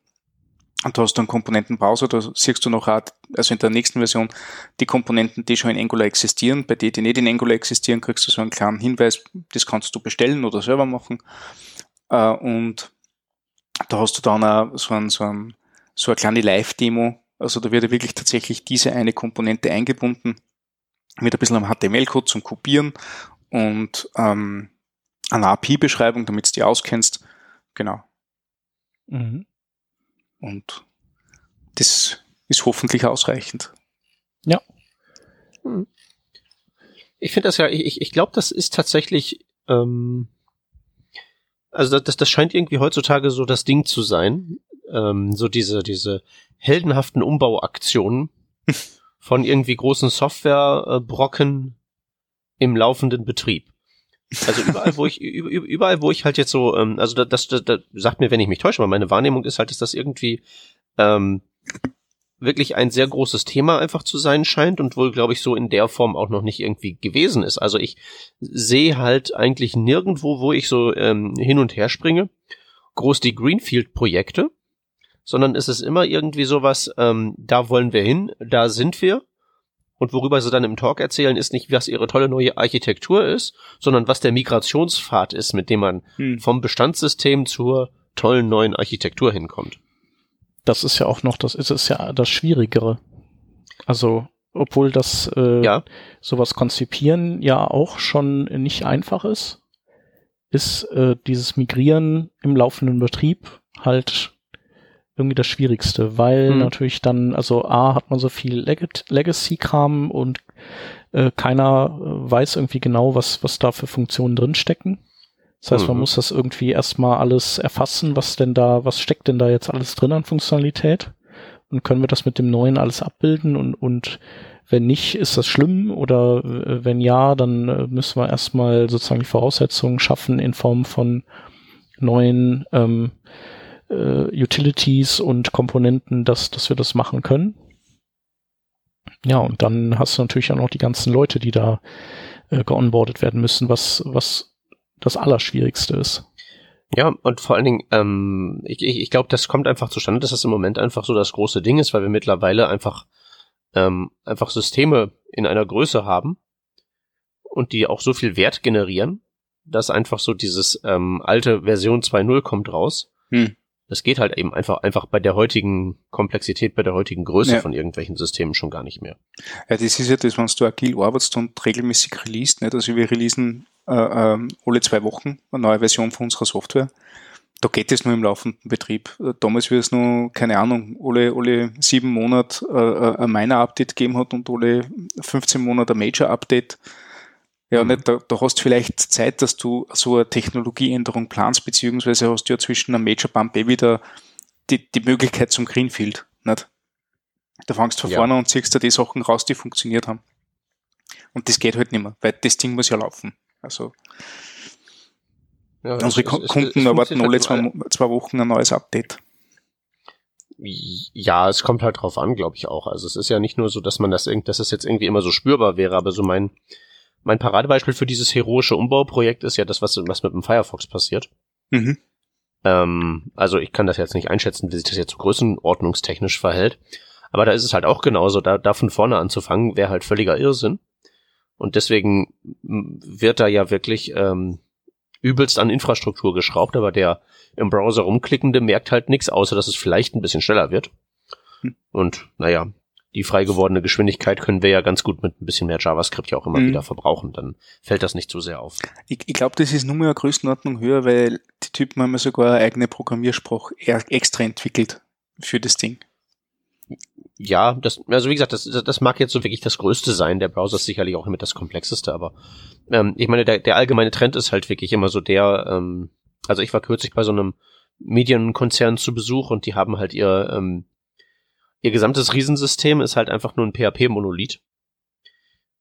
Und da hast du einen Komponentenbrowser, da siehst du noch auch, also in der nächsten Version, die Komponenten, die schon in Angular existieren. Bei denen, die nicht in Angular existieren, kriegst du so einen kleinen Hinweis, das kannst du bestellen oder selber machen. Äh, und da hast du dann auch so, ein, so, ein, so eine kleine Live-Demo. Also da wird ja wirklich tatsächlich diese eine Komponente eingebunden mit ein bisschen am HTML-Code zum Kopieren und ähm, einer API-Beschreibung, damit du die auskennst. Genau. Mhm. Und das ist hoffentlich ausreichend. Ja. Hm. Ich finde das ja, ich, ich glaube, das ist tatsächlich, ähm, also das, das scheint irgendwie heutzutage so das Ding zu sein. Ähm, so diese, diese heldenhaften Umbauaktionen von irgendwie großen Softwarebrocken im laufenden Betrieb. Also überall, wo ich, überall, wo ich halt jetzt so, ähm, also das, das, das sagt mir, wenn ich mich täusche, aber meine Wahrnehmung ist halt, dass das irgendwie ähm, wirklich ein sehr großes Thema einfach zu sein scheint und wohl, glaube ich, so in der Form auch noch nicht irgendwie gewesen ist. Also ich sehe halt eigentlich nirgendwo, wo ich so ähm, hin und her springe, groß die Greenfield-Projekte, sondern es ist immer irgendwie sowas, ähm, da wollen wir hin, da sind wir und worüber sie dann im Talk erzählen, ist nicht, was ihre tolle neue Architektur ist, sondern was der Migrationspfad ist, mit dem man hm. vom Bestandssystem zur tollen neuen Architektur hinkommt. Das ist ja auch noch, das ist es ja das Schwierigere. Also, obwohl das äh, ja. sowas konzipieren ja auch schon nicht einfach ist, ist äh, dieses Migrieren im laufenden Betrieb halt irgendwie das Schwierigste, weil mhm. natürlich dann, also A, hat man so viel Leg Legacy-Kram und äh, keiner äh, weiß irgendwie genau, was, was da für Funktionen drinstecken. Das heißt, mhm. man muss das irgendwie erstmal alles erfassen, was denn da, was steckt denn da jetzt alles drin an Funktionalität? Und können wir das mit dem neuen alles abbilden und, und wenn nicht, ist das schlimm oder äh, wenn ja, dann äh, müssen wir erstmal sozusagen die Voraussetzungen schaffen in Form von neuen ähm, äh, Utilities und Komponenten, dass, dass wir das machen können. Ja, und dann hast du natürlich auch noch die ganzen Leute, die da äh, geonboardet werden müssen, was, was das Allerschwierigste ist. Ja, und vor allen Dingen, ähm, ich, ich, ich glaube, das kommt einfach zustande, dass das im Moment einfach so das große Ding ist, weil wir mittlerweile einfach, ähm, einfach Systeme in einer Größe haben und die auch so viel Wert generieren, dass einfach so dieses ähm, alte Version 2.0 kommt raus. Hm. Das geht halt eben einfach, einfach bei der heutigen Komplexität, bei der heutigen Größe ja. von irgendwelchen Systemen schon gar nicht mehr. Ja, das ist ja das, wenn du agil arbeitest und regelmäßig released, nicht? Also wir releasen äh, äh, alle zwei Wochen eine neue Version von unserer Software. Da geht es nur im laufenden Betrieb. Damals, wie es nur, keine Ahnung, alle, alle sieben Monate äh, äh ein Minor-Update gegeben hat und alle 15 Monate ein Major-Update, ja, mhm. nicht, da, da hast du vielleicht Zeit, dass du so eine Technologieänderung planst, beziehungsweise hast du ja zwischen einem Major Bump eh wieder die, die Möglichkeit zum Greenfield. Nicht? Da fangst du von ja. vorne und ziehst da die Sachen raus, die funktioniert haben. Und das geht halt nicht mehr, weil das Ding muss ja laufen. Also ja, unsere es, Kunden es, es erwarten alle halt zwei, zwei Wochen ein neues Update. Ja, es kommt halt drauf an, glaube ich auch. Also es ist ja nicht nur so, dass man das, dass es jetzt irgendwie immer so spürbar wäre, aber so mein, mein Paradebeispiel für dieses heroische Umbauprojekt ist ja das, was, was mit dem Firefox passiert. Mhm. Ähm, also ich kann das jetzt nicht einschätzen, wie sich das jetzt größenordnungstechnisch verhält. Aber da ist es halt auch genauso, da, da von vorne anzufangen, wäre halt völliger Irrsinn. Und deswegen wird da ja wirklich ähm, übelst an Infrastruktur geschraubt, aber der im Browser rumklickende merkt halt nichts, außer dass es vielleicht ein bisschen schneller wird. Hm. Und naja, die frei gewordene Geschwindigkeit können wir ja ganz gut mit ein bisschen mehr JavaScript ja auch immer mhm. wieder verbrauchen. Dann fällt das nicht so sehr auf. Ich, ich glaube, das ist nur mehr Größenordnung höher, weil die Typen haben ja sogar eine eigene Programmiersprache extra entwickelt für das Ding. Ja, das, also wie gesagt, das, das mag jetzt so wirklich das Größte sein. Der Browser ist sicherlich auch immer das Komplexeste, aber ähm, ich meine, der, der allgemeine Trend ist halt wirklich immer so der, ähm, also ich war kürzlich bei so einem Medienkonzern zu Besuch und die haben halt ihr ähm, ihr gesamtes Riesensystem ist halt einfach nur ein PHP-Monolith,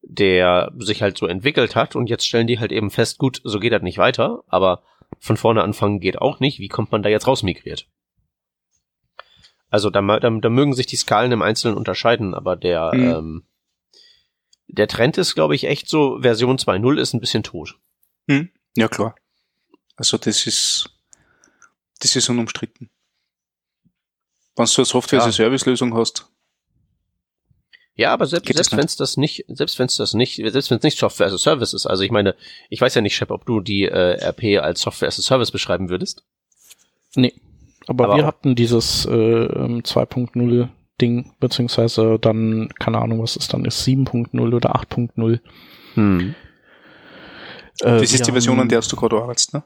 der sich halt so entwickelt hat und jetzt stellen die halt eben fest, gut, so geht das nicht weiter, aber von vorne anfangen geht auch nicht. Wie kommt man da jetzt rausmigriert? Also da, da, da mögen sich die Skalen im Einzelnen unterscheiden, aber der, mhm. ähm, der Trend ist, glaube ich, echt so, Version 2.0 ist ein bisschen tot. Mhm. Ja, klar. Also das ist, das ist unumstritten. Wenn du eine Software-as-a-Service-Lösung hast. Ja, aber selbst, selbst wenn es das nicht, selbst wenn es das nicht, selbst wenn es nicht Software as a Service ist, also ich meine, ich weiß ja nicht, Shep, ob du die äh, RP als Software as a Service beschreiben würdest. Nee. Aber, aber wir hatten dieses äh, 2.0 Ding, beziehungsweise dann, keine Ahnung, was es dann ist, 7.0 oder 8.0. Hm. Äh, das ist die Version, an der du gerade arbeitest, ne?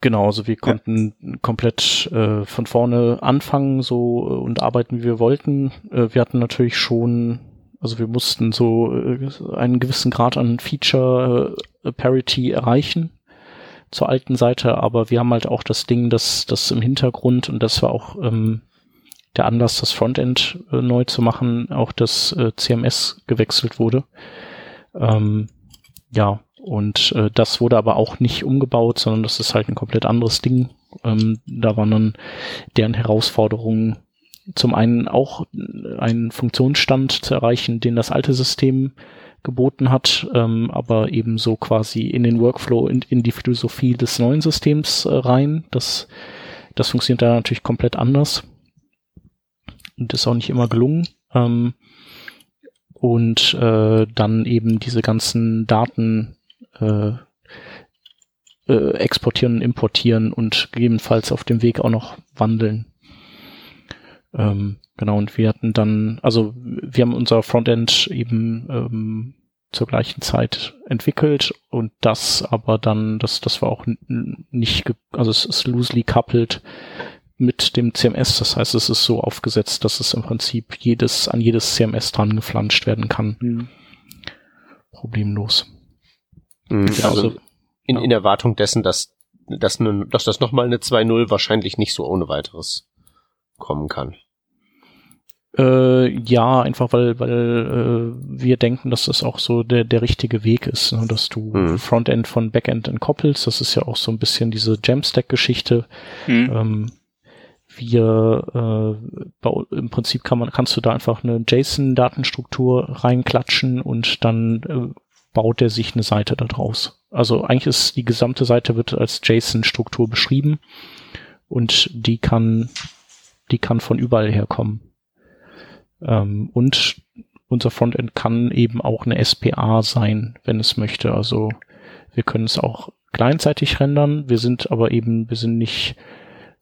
Genau, also wir konnten ja. komplett äh, von vorne anfangen so äh, und arbeiten, wie wir wollten. Äh, wir hatten natürlich schon, also wir mussten so äh, einen gewissen Grad an Feature äh, Parity erreichen zur alten Seite, aber wir haben halt auch das Ding, dass das im Hintergrund und das war auch ähm, der Anlass, das Frontend äh, neu zu machen, auch das äh, CMS gewechselt wurde. Ähm, ja, und äh, das wurde aber auch nicht umgebaut, sondern das ist halt ein komplett anderes Ding. Ähm, da waren dann deren Herausforderungen zum einen auch einen Funktionsstand zu erreichen, den das alte System geboten hat, ähm, aber ebenso quasi in den Workflow, in, in die Philosophie des neuen Systems äh, rein. Das, das funktioniert da natürlich komplett anders und ist auch nicht immer gelungen. Ähm, und äh, dann eben diese ganzen Daten äh, äh, exportieren importieren und gegebenenfalls auf dem Weg auch noch wandeln. Ähm, genau, und wir hatten dann, also wir haben unser Frontend eben ähm, zur gleichen Zeit entwickelt und das aber dann, das, das war auch nicht, also es ist loosely coupled mit dem CMS. Das heißt, es ist so aufgesetzt, dass es im Prinzip jedes, an jedes CMS dran geflanscht werden kann. Mhm. Problemlos. Mhm, also, also in, in Erwartung dessen, dass, dass, ne, dass das nochmal eine 2-0 wahrscheinlich nicht so ohne weiteres kommen kann. Äh, ja, einfach weil, weil äh, wir denken, dass das auch so der, der richtige Weg ist, ne? dass du mhm. Frontend von Backend entkoppelst. Das ist ja auch so ein bisschen diese Jamstack-Geschichte. Mhm. Ähm, wir äh, im Prinzip kann man kannst du da einfach eine JSON-Datenstruktur reinklatschen und dann äh, baut er sich eine Seite daraus. Also eigentlich ist die gesamte Seite wird als JSON-Struktur beschrieben und die kann, die kann von überall herkommen. Ähm, und unser Frontend kann eben auch eine SPA sein, wenn es möchte. Also wir können es auch gleichzeitig rendern. Wir sind aber eben, wir sind nicht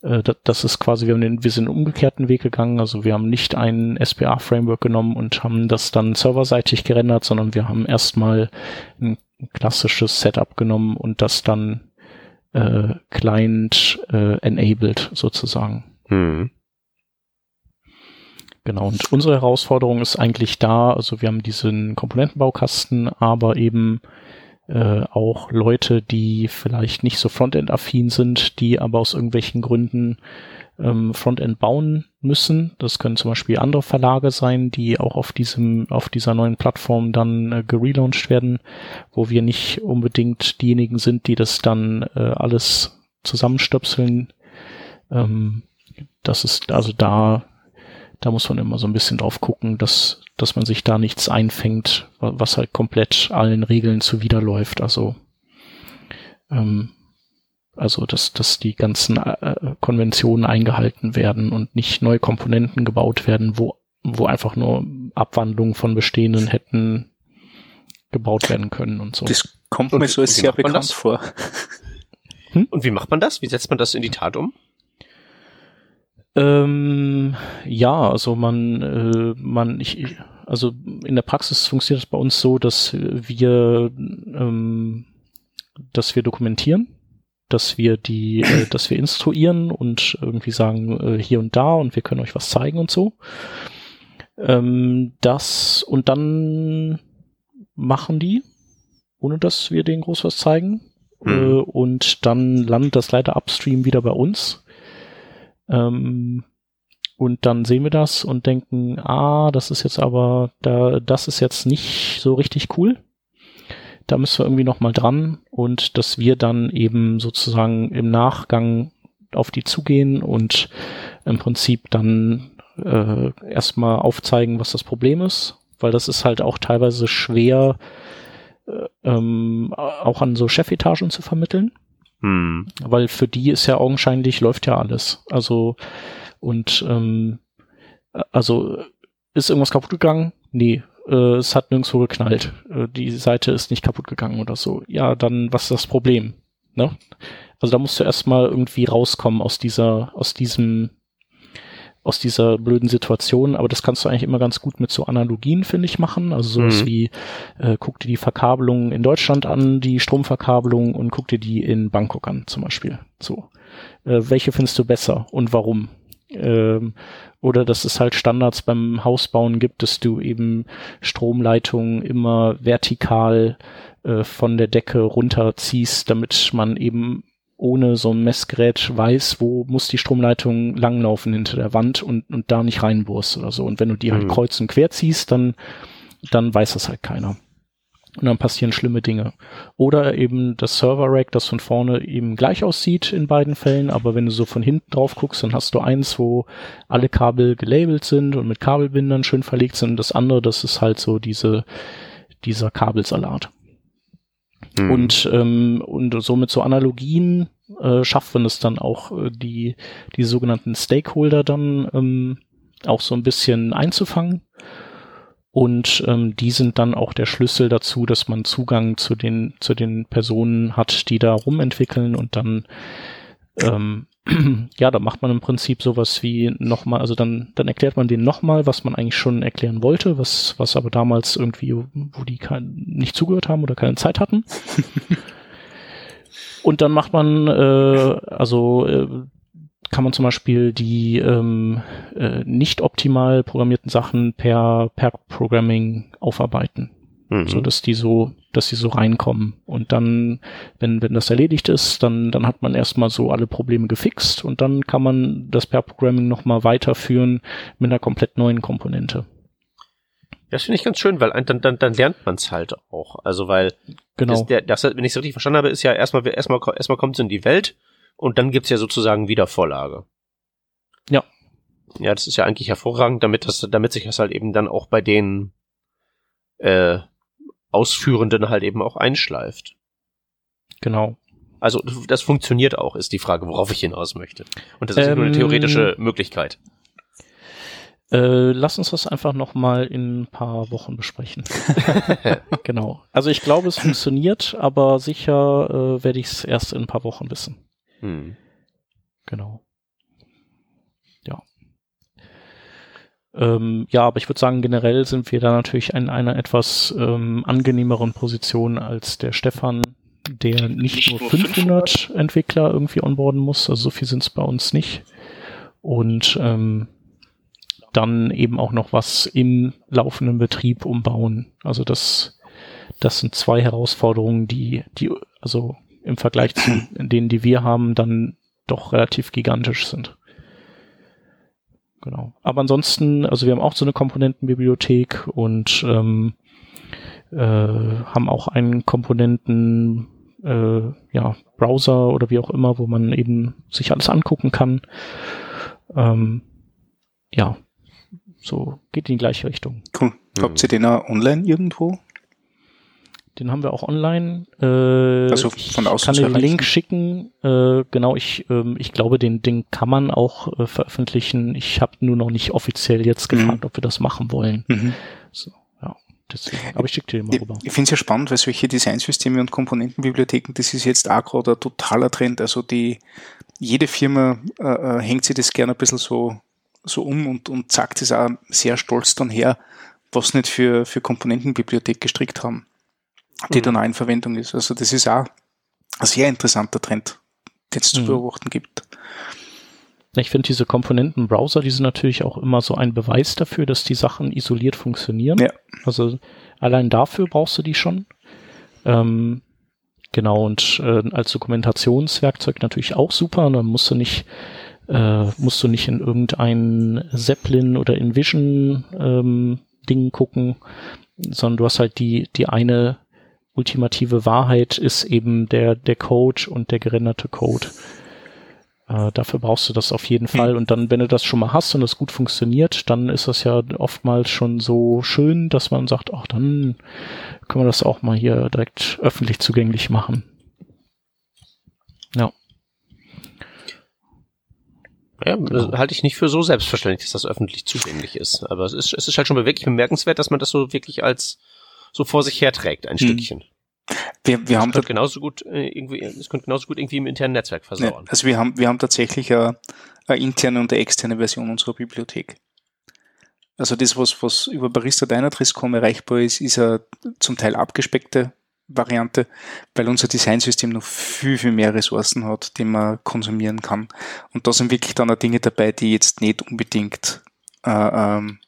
das ist quasi, wir, haben den, wir sind einen umgekehrten Weg gegangen. Also wir haben nicht ein SPA-Framework genommen und haben das dann serverseitig gerendert, sondern wir haben erstmal ein klassisches Setup genommen und das dann äh, Client äh, enabled sozusagen. Mhm. Genau, und unsere Herausforderung ist eigentlich da, also wir haben diesen Komponentenbaukasten, aber eben äh, auch Leute, die vielleicht nicht so Frontend-affin sind, die aber aus irgendwelchen Gründen ähm, Frontend bauen müssen. Das können zum Beispiel andere Verlage sein, die auch auf diesem, auf dieser neuen Plattform dann äh, gelauncht werden, wo wir nicht unbedingt diejenigen sind, die das dann äh, alles zusammenstöpseln. Ähm, das ist also da da muss man immer so ein bisschen drauf gucken, dass, dass man sich da nichts einfängt, was halt komplett allen Regeln zuwiderläuft. Also, ähm, also dass, dass die ganzen äh, Konventionen eingehalten werden und nicht neue Komponenten gebaut werden, wo, wo einfach nur Abwandlungen von bestehenden hätten gebaut werden können und so. Das kommt mir so sehr bekannt vor. Hm? Und wie macht man das? Wie setzt man das in die Tat um? Ähm, ja, also man, äh, man, ich, also in der Praxis funktioniert das bei uns so, dass wir, ähm, dass wir dokumentieren, dass wir die, äh, dass wir instruieren und irgendwie sagen äh, hier und da und wir können euch was zeigen und so. Ähm, das und dann machen die, ohne dass wir denen groß was zeigen. Mhm. Und dann landet das leider upstream wieder bei uns ähm, und dann sehen wir das und denken, ah, das ist jetzt aber, da, das ist jetzt nicht so richtig cool. Da müssen wir irgendwie nochmal dran und dass wir dann eben sozusagen im Nachgang auf die zugehen und im Prinzip dann äh, erstmal aufzeigen, was das Problem ist, weil das ist halt auch teilweise schwer, äh, ähm, auch an so Chefetagen zu vermitteln. Hm. Weil für die ist ja augenscheinlich läuft ja alles. Also und ähm, also ist irgendwas kaputt gegangen? Nee, äh, es hat nirgendwo geknallt. Äh, die Seite ist nicht kaputt gegangen oder so. Ja, dann was ist das Problem? Ne? Also da musst du erstmal irgendwie rauskommen aus dieser, aus diesem aus dieser blöden Situation, aber das kannst du eigentlich immer ganz gut mit so Analogien, finde ich, machen. Also sowas mhm. wie, äh, guck dir die Verkabelung in Deutschland an, die Stromverkabelung und guck dir die in Bangkok an, zum Beispiel. So. Äh, welche findest du besser und warum? Ähm, oder dass es halt Standards beim Hausbauen gibt, dass du eben Stromleitungen immer vertikal äh, von der Decke runterziehst, damit man eben ohne so ein Messgerät weiß, wo muss die Stromleitung langlaufen hinter der Wand und, und da nicht reinbohrst oder so. Und wenn du die halt mhm. kreuz und quer ziehst, dann, dann weiß das halt keiner. Und dann passieren schlimme Dinge. Oder eben das Server-Rack, das von vorne eben gleich aussieht in beiden Fällen, aber wenn du so von hinten drauf guckst, dann hast du eins, wo alle Kabel gelabelt sind und mit Kabelbindern schön verlegt sind. Und das andere, das ist halt so diese, dieser Kabelsalat. Mhm. Und, ähm, und so mit so Analogien äh, schafft man es dann auch, äh, die, die sogenannten Stakeholder dann ähm, auch so ein bisschen einzufangen. Und ähm, die sind dann auch der Schlüssel dazu, dass man Zugang zu den, zu den Personen hat, die da rumentwickeln und dann ähm, ja, da macht man im Prinzip sowas wie nochmal, also dann, dann erklärt man denen nochmal, was man eigentlich schon erklären wollte, was, was aber damals irgendwie, wo die kein, nicht zugehört haben oder keine Zeit hatten. Und dann macht man, äh, also äh, kann man zum Beispiel die ähm, äh, nicht optimal programmierten Sachen per, per Programming aufarbeiten mhm. so dass die so, dass die so reinkommen. Und dann, wenn, wenn das erledigt ist, dann, dann hat man erstmal so alle Probleme gefixt und dann kann man das per Programming nochmal weiterführen mit einer komplett neuen Komponente. Das finde ich ganz schön, weil dann, dann, dann lernt man es halt auch. Also weil genau. das, der, das, wenn ich es richtig verstanden habe, ist ja erstmal erstmal erstmal kommt es in die Welt und dann gibt's ja sozusagen wieder Vorlage. Ja. Ja, das ist ja eigentlich hervorragend, damit das, damit sich das halt eben dann auch bei den äh, Ausführenden halt eben auch einschleift. Genau. Also das funktioniert auch, ist die Frage, worauf ich hinaus möchte. Und das ist ähm, nur eine theoretische Möglichkeit. Äh, lass uns das einfach noch mal in ein paar Wochen besprechen. genau. Also ich glaube, es funktioniert, aber sicher äh, werde ich es erst in ein paar Wochen wissen. Hm. Genau. Ähm, ja, aber ich würde sagen, generell sind wir da natürlich in einer etwas ähm, angenehmeren Position als der Stefan, der nicht nur 500 Entwickler irgendwie onboarden muss, also so viel sind es bei uns nicht. Und ähm, dann eben auch noch was im laufenden Betrieb umbauen. Also das, das sind zwei Herausforderungen, die, die also im Vergleich zu denen, die wir haben, dann doch relativ gigantisch sind. Genau. Aber ansonsten, also wir haben auch so eine Komponentenbibliothek und ähm, äh, haben auch einen Komponenten äh, ja, Browser oder wie auch immer, wo man eben sich alles angucken kann. Ähm, ja, so geht in die gleiche Richtung. Cool. Habt ihr den auch online irgendwo? Den haben wir auch online. Äh, also von außen kann zu den? Link schicken. Äh, genau, ich, ähm, ich glaube, den, den kann man auch äh, veröffentlichen. Ich habe nur noch nicht offiziell jetzt Mhm. gefragt, ob wir das machen wollen. Mhm. So, ja, deswegen. Aber ich schicke dir den mal Ich, rüber. ich finde es ja spannend, weil solche Designsysteme und Komponentenbibliotheken, das ist jetzt auch gerade ein totaler Trend. Also die jede Firma äh, äh, hängt sich das gerne ein bisschen so, so um und, und sagt es auch sehr stolz dann her, was sie nicht für, für Komponentenbibliothek gestrickt haben, die Mhm. dann auch in Verwendung ist. Also das ist auch ein sehr interessanter Trend, den es zu Mhm. beobachten gibt. Ich finde diese Komponenten-Browser, die sind natürlich auch immer so ein Beweis dafür, dass die Sachen isoliert funktionieren. Ja. Also allein dafür brauchst du die schon. Ähm, genau, und äh, als Dokumentationswerkzeug natürlich auch super. Dann musst du nicht, äh, musst du nicht in irgendein Zeppelin oder InVision ähm, Ding gucken, sondern du hast halt die, die eine ultimative Wahrheit ist eben der, der Code und der gerenderte Code. Äh, dafür brauchst du das auf jeden Fall. Und dann, wenn du das schon mal hast und das gut funktioniert, dann ist das ja oftmals schon so schön, dass man sagt, ach, dann können wir das auch mal hier direkt öffentlich zugänglich machen. Ja. Ja, das halte ich nicht für so selbstverständlich, dass das öffentlich zugänglich ist. Aber es ist, es ist halt schon wirklich bemerkenswert, dass man das so wirklich als so vor sich herträgt, ein Hm. Stückchen. Wir, wir haben Es könnte genauso gut äh, irgendwie, es könnte genauso gut irgendwie im internen Netzwerk versauern. also wir haben, wir haben tatsächlich eine, eine interne und eine externe Version unserer Bibliothek. Also das, was, was über Barista Dynatrace.com erreichbar ist, ist eine zum Teil abgespeckte Variante, weil unser Designsystem noch viel, viel mehr Ressourcen hat, die man konsumieren kann. Und da sind wirklich dann auch Dinge dabei, die jetzt nicht unbedingt äh, ähm,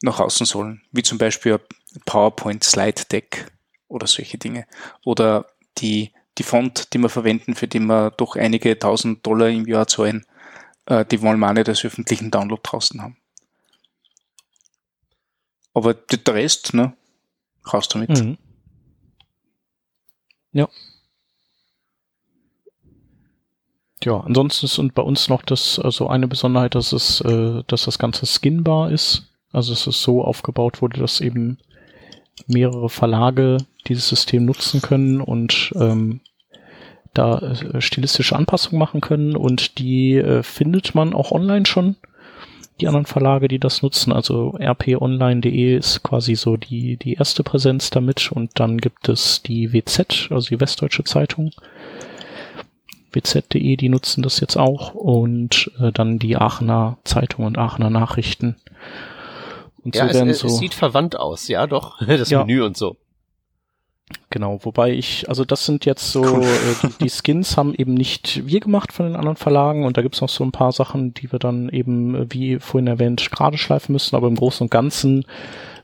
nach außen sollen. Wie zum Beispiel PowerPoint Slide Deck oder solche Dinge. Oder die, die Font, die wir verwenden, für die wir doch einige tausend Dollar im Jahr zahlen, äh, die wollen wir auch nicht als öffentlichen Download draußen haben. Aber der Rest, ne, raus damit. Mhm. Ja. Ja, ansonsten ist und bei uns noch das, also eine Besonderheit, dass es, äh, dass das Ganze skinbar ist. Also es ist so aufgebaut wurde, dass eben mehrere Verlage dieses System nutzen können und ähm, da äh, stilistische Anpassungen machen können und die äh, findet man auch online schon. Die anderen Verlage, die das nutzen, also rponline.de ist quasi so die, die erste Präsenz damit und dann gibt es die WZ, also die Westdeutsche Zeitung. WZ.de, die nutzen das jetzt auch und äh, dann die Aachener Zeitung und Aachener Nachrichten. Und Ja, so es, es, so. es sieht verwandt aus, ja doch. Das Ja. Menü und so. Genau, wobei ich, also das sind jetzt so, Cool. äh, die, die Skins haben eben nicht wir gemacht von den anderen Verlagen und da gibt's noch so ein paar Sachen, die wir dann eben, äh, wie vorhin erwähnt, gerade schleifen müssen, aber im Großen und Ganzen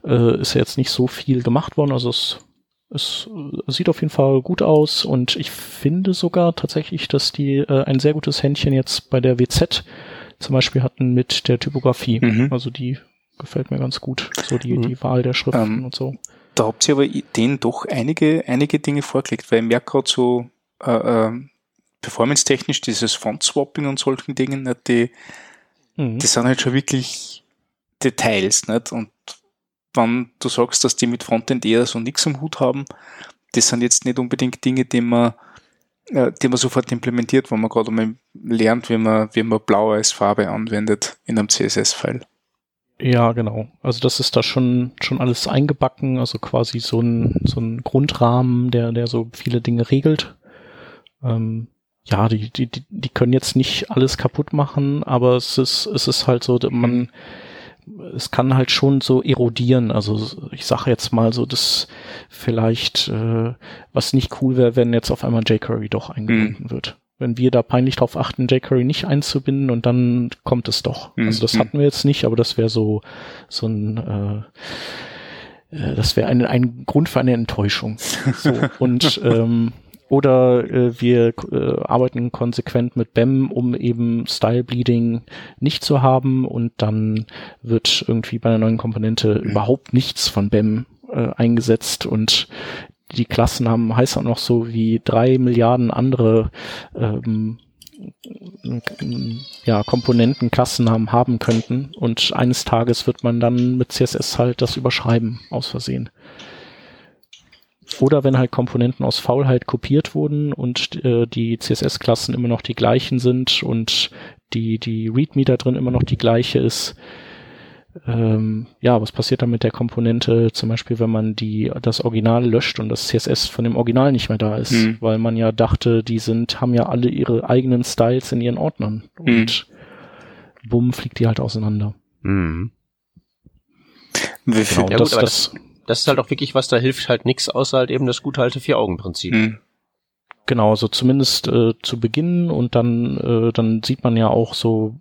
äh, ist ja jetzt nicht so viel gemacht worden, also es, es äh, sieht auf jeden Fall gut aus und ich finde sogar tatsächlich, dass die äh, ein sehr gutes Händchen jetzt bei der WZ zum Beispiel hatten mit der Typografie. Mhm. Also die gefällt mir ganz gut, so die, Mhm. die Wahl der Schriften Ähm, und so. Da habt ihr aber denen doch einige, einige Dinge vorgelegt, weil ich merke gerade so äh, äh, performance-technisch dieses Font-Swapping und solchen Dingen, nicht, die, Mhm. die sind halt schon wirklich Details, nicht? Und wenn du sagst, dass die mit Frontend eher so nichts am Hut haben, das sind jetzt nicht unbedingt Dinge, die man, äh, die man sofort implementiert, wo man gerade einmal lernt, wie man, wie man blau als Farbe anwendet in einem CSS-File. Ja, genau. Also das ist da schon schon alles eingebacken, also quasi so ein so ein Grundrahmen, der der so viele Dinge regelt. Ähm, ja, die die die können jetzt nicht alles kaputt machen, aber es ist es ist halt so, man es kann halt schon so erodieren. Also ich sage jetzt mal so, dass vielleicht äh, was nicht cool wäre, wenn jetzt auf einmal jQuery doch eingebunden wird. Wenn wir da peinlich drauf achten, jQuery nicht einzubinden und dann kommt es doch. Mhm. Also das hatten wir jetzt nicht, aber das wäre so so ein äh, äh, das wäre ein, ein Grund für eine Enttäuschung. So, und ähm, oder äh, wir äh, arbeiten konsequent mit BEM, um eben Style Bleeding nicht zu haben und dann wird irgendwie bei einer neuen Komponente Mhm. überhaupt nichts von BEM äh, eingesetzt und die Klassen haben heißt auch noch so wie drei Milliarden andere ähm, ja, Komponentenklassennamen haben könnten und eines Tages wird man dann mit CSS halt das überschreiben aus Versehen. Oder wenn halt Komponenten aus Faulheit kopiert wurden und äh, die CSS-Klassen immer noch die gleichen sind und die, die README da drin immer noch die gleiche ist, ähm, ja, was passiert dann mit der Komponente, zum Beispiel, wenn man die, das Original löscht und das CSS von dem Original nicht mehr da ist, mhm. weil man ja dachte, die sind, haben ja alle ihre eigenen Styles in ihren Ordnern und mhm. bumm, fliegt die halt auseinander. Mhm. Wie viel, genau, ja, das, gut, das, das, ist halt auch wirklich was, da hilft halt nichts, außer halt eben das gute alte Vier-Augen-Prinzip. Mhm. Genau, so zumindest äh, zu Beginn und dann, äh, dann sieht man ja auch so,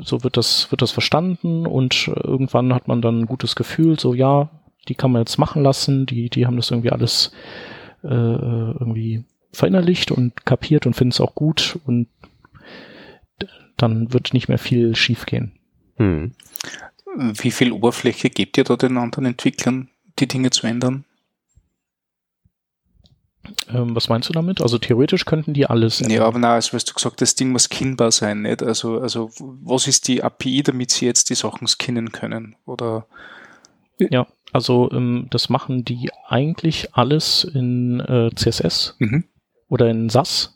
so wird das, wird das verstanden und irgendwann hat man dann ein gutes Gefühl, so ja, die kann man jetzt machen lassen, die, die haben das irgendwie alles äh, irgendwie verinnerlicht und kapiert und finden es auch gut und dann wird nicht mehr viel schiefgehen. Hm. Wie viel Oberfläche gebt ihr da den anderen Entwicklern, die Dinge zu ändern? Ähm, was meinst du damit? Also theoretisch könnten die alles. Ja, aber na, also hast du gesagt, das Ding muss skinnbar sein, nicht? Also, also was ist die API, damit sie jetzt die Sachen skinnen können? Oder? Ja, also ähm, das machen die eigentlich alles in äh, CSS mhm. oder in SAS.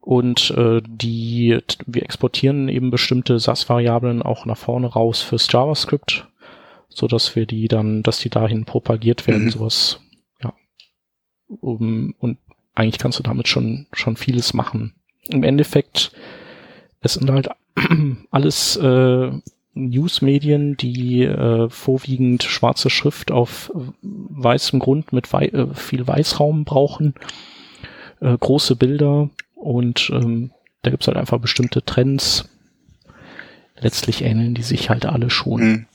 Und äh, die, wir exportieren eben bestimmte SAS-Variablen auch nach vorne raus fürs JavaScript, so dass wir die dann, dass die dahin propagiert werden, mhm. sowas um, und eigentlich kannst du damit schon, schon vieles machen. Im Endeffekt, es sind halt alles äh, Newsmedien, die äh, vorwiegend schwarze Schrift auf weißem Grund mit wei äh, viel Weißraum brauchen, äh, große Bilder und ähm, da gibt's halt einfach bestimmte Trends. Letztlich ähneln die sich halt alle schon. Mhm.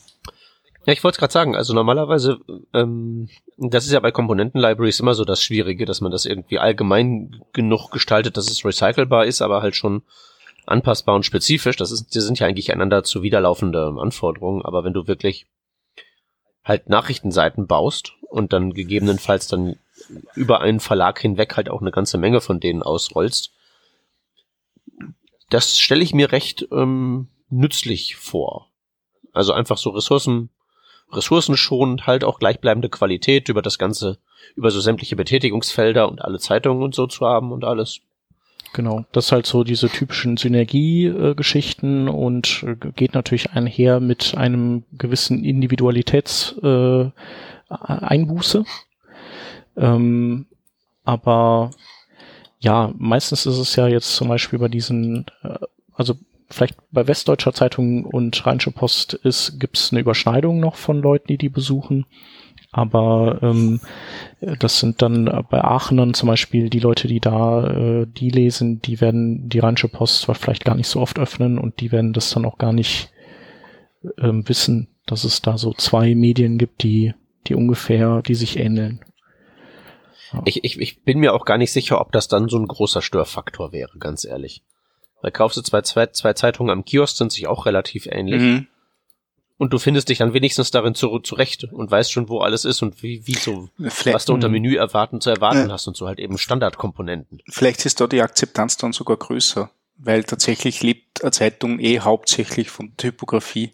Ja, ich wollte es gerade sagen, also normalerweise, ähm, das ist ja bei Komponenten-Libraries immer so das Schwierige, dass man das irgendwie allgemein genug gestaltet, dass es recycelbar ist, aber halt schon anpassbar und spezifisch. Das ist, die sind ja eigentlich einander zuwiderlaufende Anforderungen, aber wenn du wirklich halt Nachrichtenseiten baust und dann gegebenenfalls dann über einen Verlag hinweg halt auch eine ganze Menge von denen ausrollst, das stelle ich mir recht ähm, nützlich vor. Also einfach so Ressourcen ressourcenschonend halt auch gleichbleibende Qualität über das ganze, über so sämtliche Betätigungsfelder und alle Zeitungen und so zu haben und alles. Genau, das halt so diese typischen Synergie-Geschichten und äh, geht natürlich einher mit einem gewissen Individualitätseinbuße. Äh, ähm, aber ja, meistens ist es ja jetzt zum Beispiel bei diesen, äh, also vielleicht bei Westdeutscher Zeitung und Rheinische Post ist, gibt es eine Überschneidung noch von Leuten, die die besuchen. Aber ähm, das sind dann bei Aachenern zum Beispiel die Leute, die da äh, die lesen, die werden die Rheinische Post zwar vielleicht gar nicht so oft öffnen und die werden das dann auch gar nicht ähm, wissen, dass es da so zwei Medien gibt, die, die ungefähr, die sich ähneln. Ja. Ich, ich, ich bin mir auch gar nicht sicher, ob das dann so ein großer Störfaktor wäre, ganz ehrlich. Da kaufst du zwei, zwei, zwei Zeitungen am Kiosk, sind sich auch relativ ähnlich. Mhm. Und du findest dich dann wenigstens darin zu, zurecht und weißt schon, wo alles ist und wie, wie so, Vielleicht, was du unter Menü erwarten zu erwarten ja. hast und so halt eben Standardkomponenten. Vielleicht ist da die Akzeptanz dann sogar größer, weil tatsächlich lebt eine Zeitung eh hauptsächlich von Typografie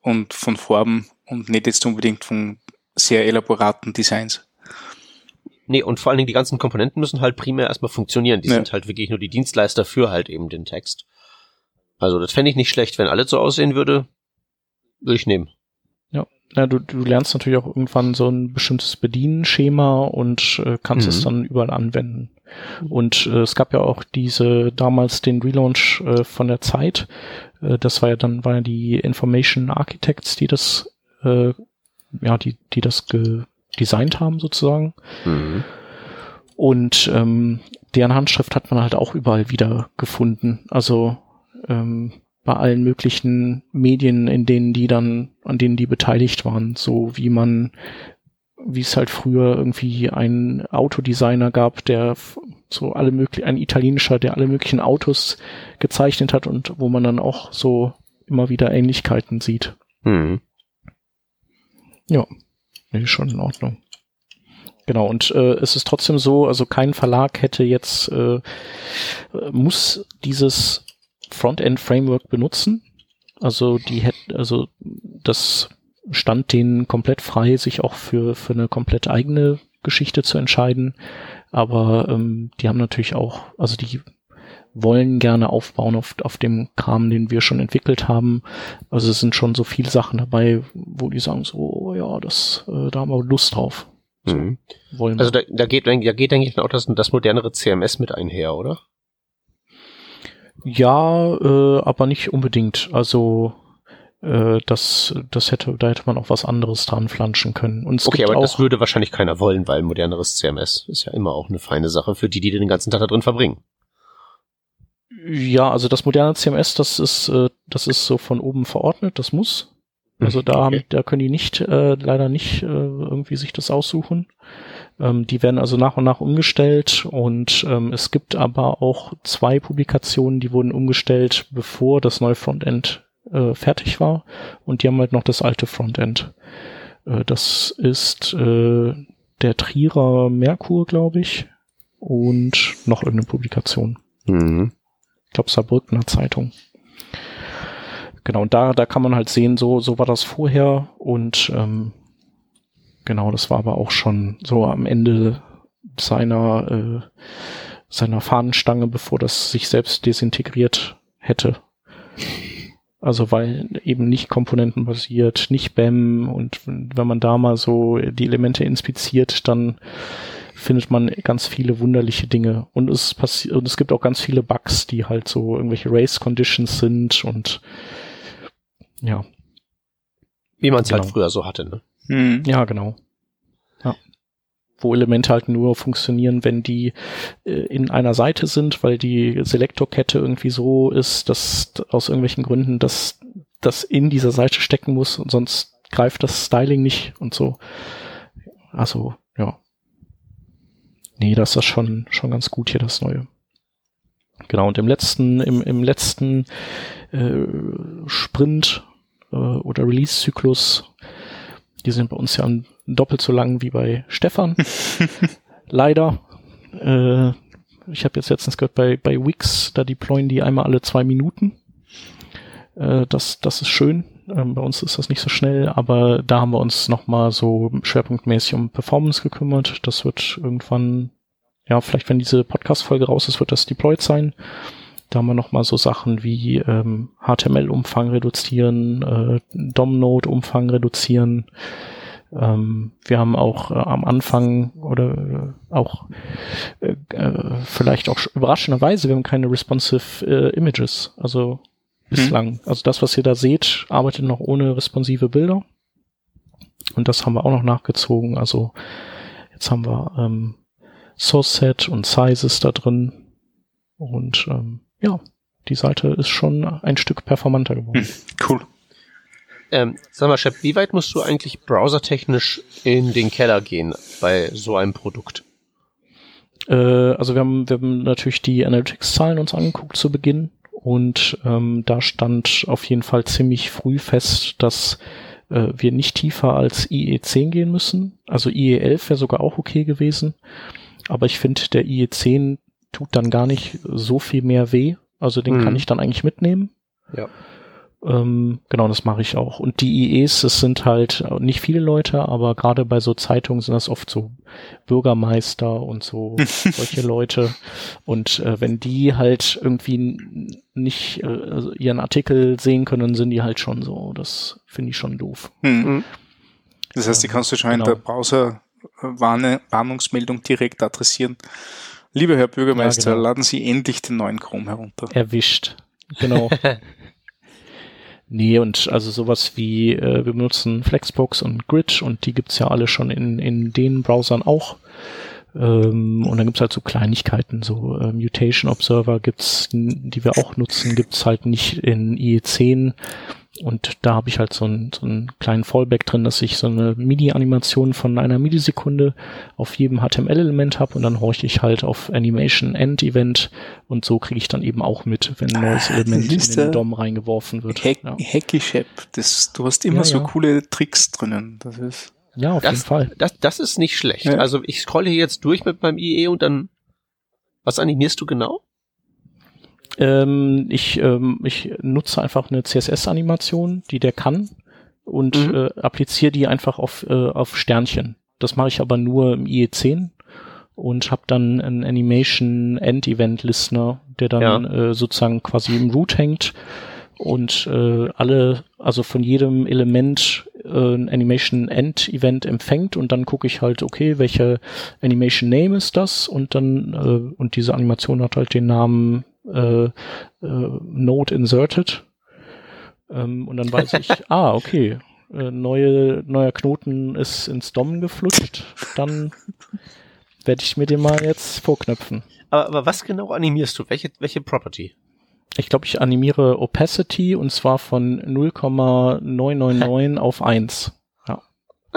und von Farben und nicht jetzt unbedingt von sehr elaboraten Designs. Nee, und vor allen Dingen die ganzen Komponenten müssen halt primär erstmal funktionieren. Die ja. sind halt wirklich nur die Dienstleister für halt eben den Text. Also das fände ich nicht schlecht, wenn alles so aussehen würde. Würde ich nehmen. Ja, ja du, du lernst natürlich auch irgendwann so ein bestimmtes Bedienschema und äh, kannst mhm. es dann überall anwenden. Und äh, es gab ja auch diese damals den Relaunch äh, von der Zeit. Äh, das war ja dann war ja die Information Architects, die das äh, ja die die das ge designt haben sozusagen. Mhm. Und ähm, deren Handschrift hat man halt auch überall wieder gefunden. Also ähm, bei allen möglichen Medien, in denen die dann, an denen die beteiligt waren, so wie man, wie es halt früher irgendwie einen Autodesigner gab, der so alle möglichen, ein italienischer, der alle möglichen Autos gezeichnet hat und wo man dann auch so immer wieder Ähnlichkeiten sieht. Mhm. Ja. Nee, schon in Ordnung. Genau, und äh, es ist trotzdem so, also kein Verlag hätte jetzt, äh, muss dieses Frontend-Framework benutzen. Also die hätten, also das stand denen komplett frei, sich auch für, für eine komplett eigene Geschichte zu entscheiden. Aber ähm, die haben natürlich auch, also die wollen gerne aufbauen auf, auf dem Kram, den wir schon entwickelt haben. Also es sind schon so viele Sachen dabei, wo die sagen so, oh ja, das, äh, da haben wir Lust drauf. So, Mhm. Also da, da geht, da geht, denke ich, auch das, das modernere CMS mit einher, oder? Ja, äh, aber nicht unbedingt. Also äh, das, das hätte, da hätte man auch was anderes dran flanschen können. Und okay, aber das würde wahrscheinlich keiner wollen, weil moderneres CMS ist ja immer auch eine feine Sache für die, die den ganzen Tag da drin verbringen. Ja, also das moderne CMS, das ist, äh, das ist so von oben verordnet, das muss. Also da, haben, Okay. da können die nicht, äh, leider nicht äh, irgendwie sich das aussuchen. Ähm, die werden also nach und nach umgestellt und ähm, es gibt aber auch zwei Publikationen, die wurden umgestellt, bevor das neue Frontend äh, fertig war und die haben halt noch das alte Frontend. Äh, das ist äh, der Trierer Merkur, glaube ich, und noch irgendeine Publikation. Mhm. Ich glaube, Saarbrückener Zeitung. Genau, und da, da kann man halt sehen, so, so war das vorher und ähm, genau, das war aber auch schon so am Ende seiner, äh, seiner Fahnenstange, bevor das sich selbst desintegriert hätte. Also weil eben nicht komponentenbasiert, nicht BEM und wenn man da mal so die Elemente inspiziert, dann findet man ganz viele wunderliche Dinge. Und es passiert, und es gibt auch ganz viele Bugs, die halt so irgendwelche Race Conditions sind und ja, Wie man es halt Genau. früher so hatte, ne? Hm. ja, genau. Ja. Wo Elemente halt nur funktionieren, wenn die äh, in einer Seite sind, weil die Selektorkette irgendwie so ist, dass aus irgendwelchen Gründen das, das in dieser Seite stecken muss und sonst greift das Styling nicht und so. Also. Nee, das ist schon, schon ganz gut hier, das Neue. Genau, und im letzten, im, im letzten äh, Sprint äh, oder Release-Zyklus, die sind bei uns ja doppelt so lang wie bei Stefan. Leider. Äh, ich habe jetzt letztens gehört, bei, bei Wix, da deployen die einmal alle zwei Minuten. Äh, das, das ist schön. Ähm, bei uns ist das nicht so schnell, aber da haben wir uns nochmal so schwerpunktmäßig um Performance gekümmert. Das wird irgendwann, ja, vielleicht wenn diese Podcast-Folge raus ist, wird das deployed sein. Da haben wir nochmal so Sachen wie ähm, HTML-Umfang reduzieren, äh, DOM-Node-Umfang reduzieren. Ähm, wir haben auch äh, am Anfang oder äh, auch äh, äh, vielleicht auch sch- überraschenderweise, wir haben keine responsive äh, Images. Also bislang. Also das, was ihr da seht, arbeitet noch ohne responsive Bilder. Und das haben wir auch noch nachgezogen. Also jetzt haben wir ähm, Source Set und Sizes da drin. Und ähm, ja, die Seite ist schon ein Stück performanter geworden. Hm. Cool. Ähm, sag mal, Shep, wie weit musst du eigentlich browsertechnisch in den Keller gehen bei so einem Produkt? Äh, also wir haben, wir haben natürlich die Analytics-Zahlen uns angeguckt zu Beginn und ähm, da stand auf jeden Fall ziemlich früh fest, dass äh, wir nicht tiefer als IE10 gehen müssen. Also IE11 wäre sogar auch okay gewesen, aber ich finde, der IE10 tut dann gar nicht so viel mehr weh. Also den Mhm. kann ich dann eigentlich mitnehmen. Ja. Ähm, genau, das mache ich auch. Und die IEs, es sind halt nicht viele Leute, aber gerade bei so Zeitungen sind das oft so Bürgermeister und so solche Leute. Und äh, wenn die halt irgendwie nicht äh, also ihren Artikel sehen können, sind die halt schon so. Das finde ich schon doof. Hm. Mhm. Das heißt, die kannst du schon in Genau. der Browser-Warnungsmeldung direkt adressieren. Lieber Herr Bürgermeister, Ja, genau. laden Sie endlich den neuen Chrome herunter. Erwischt. Genau. Nee, und also sowas wie, äh, wir benutzen Flexbox und Grid und die gibt's ja alle schon in, in den Browsern auch. Ähm, und dann gibt's halt so Kleinigkeiten, so äh, Mutation Observer gibt's, die wir auch nutzen, gibt's halt nicht in IE10. Und da habe ich halt so, einen so einen kleinen Fallback drin, dass ich so eine MIDI-Animation von einer Millisekunde auf jedem HTML-Element habe und dann horche ich halt auf Animation End Event und so kriege ich dann eben auch mit, wenn ein neues Ah, Element in den DOM reingeworfen wird. Hack, Ja. Hacky Shep, das, du hast immer Ja, so ja. coole Tricks drinnen. Das ist, Ja, auf das, jeden Fall. Das, das ist nicht schlecht. Ja. Also ich scrolle hier jetzt durch mit meinem IE und dann, was animierst du genau? Ähm, ich, ähm, ich nutze einfach eine CSS-Animation, die der kann und Mhm. äh, appliziere die einfach auf, äh, auf Sternchen. Das mache ich aber nur im IE10 und habe dann einen Animation End Event Listener, der dann äh, sozusagen quasi im Root hängt und äh, alle, also von jedem Element äh, ein Animation End Event empfängt und dann gucke ich halt, okay, welche Animation Name ist das und dann äh, und diese Animation hat halt den Namen äh, äh, Node inserted ähm, und dann weiß ich, ah, okay, äh, neue, neuer Knoten ist ins DOM geflutscht, dann werde ich mir den mal jetzt vorknöpfen. Aber, aber was genau animierst du? Welche, welche Property? Ich glaube, ich animiere Opacity und zwar von 0,999 auf 1. Ja. Okay.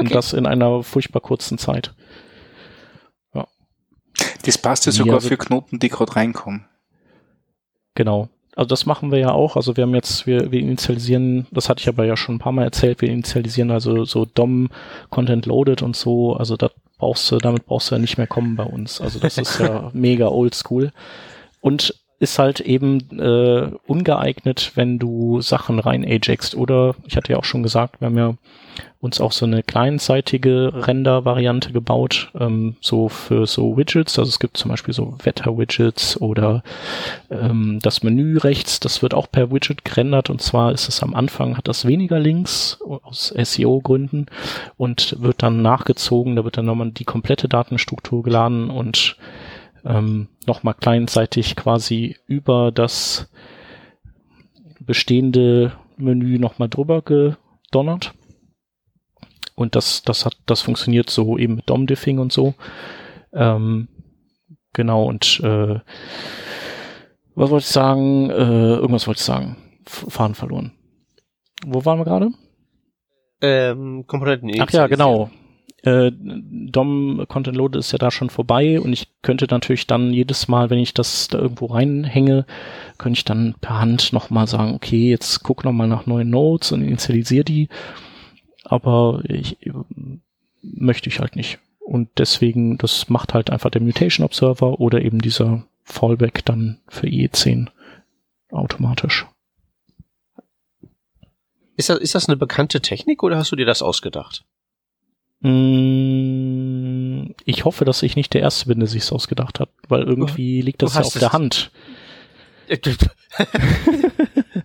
Und das in einer furchtbar kurzen Zeit. Das passt ja Ja, sogar also- für Knoten, die gerade reinkommen. Genau. Also das machen wir ja auch. Also wir haben jetzt, wir, wir initialisieren, das hatte ich aber ja schon ein paar Mal erzählt, wir initialisieren also so DOM, Content Loaded und so. Also da brauchst du, damit brauchst du ja nicht mehr kommen bei uns. Also das ist ja mega oldschool. Und ist halt eben äh, ungeeignet, wenn du Sachen rein ajaxst. Oder ich hatte ja auch schon gesagt, wir haben ja uns auch so eine kleinzeitige Render-Variante gebaut, ähm, so für so Widgets. Also es gibt zum Beispiel so Wetter-Widgets oder ähm, das Menü rechts, das wird auch per Widget gerendert und zwar ist es am Anfang, hat das weniger Links aus SEO-Gründen und wird dann nachgezogen, da wird dann nochmal die komplette Datenstruktur geladen und ähm, nochmal kleinzeitig quasi über das bestehende Menü nochmal drüber gedonnert. Und das, das hat, das funktioniert so eben mit DOM-Diffing und so. Ähm, genau, und äh, was wollte ich sagen? Äh, irgendwas wollte ich sagen. F Faden verloren. Wo waren wir gerade? Ähm, Komponenten Ach ja, genau. Äh, DOM Content Load ist ja da schon vorbei und ich könnte natürlich dann jedes Mal, wenn ich das da irgendwo reinhänge, könnte ich dann per Hand nochmal sagen, okay, jetzt guck nochmal nach neuen Nodes und initialisiere die. Aber ich möchte ich halt nicht. Und deswegen, das macht halt einfach der Mutation Observer oder eben dieser Fallback dann für IE10 automatisch. Ist das, ist das eine bekannte Technik oder hast du dir das ausgedacht? Mm, Ich hoffe, dass ich nicht der Erste bin, der sich's ausgedacht hat, weil irgendwie liegt das ja auf der Hand.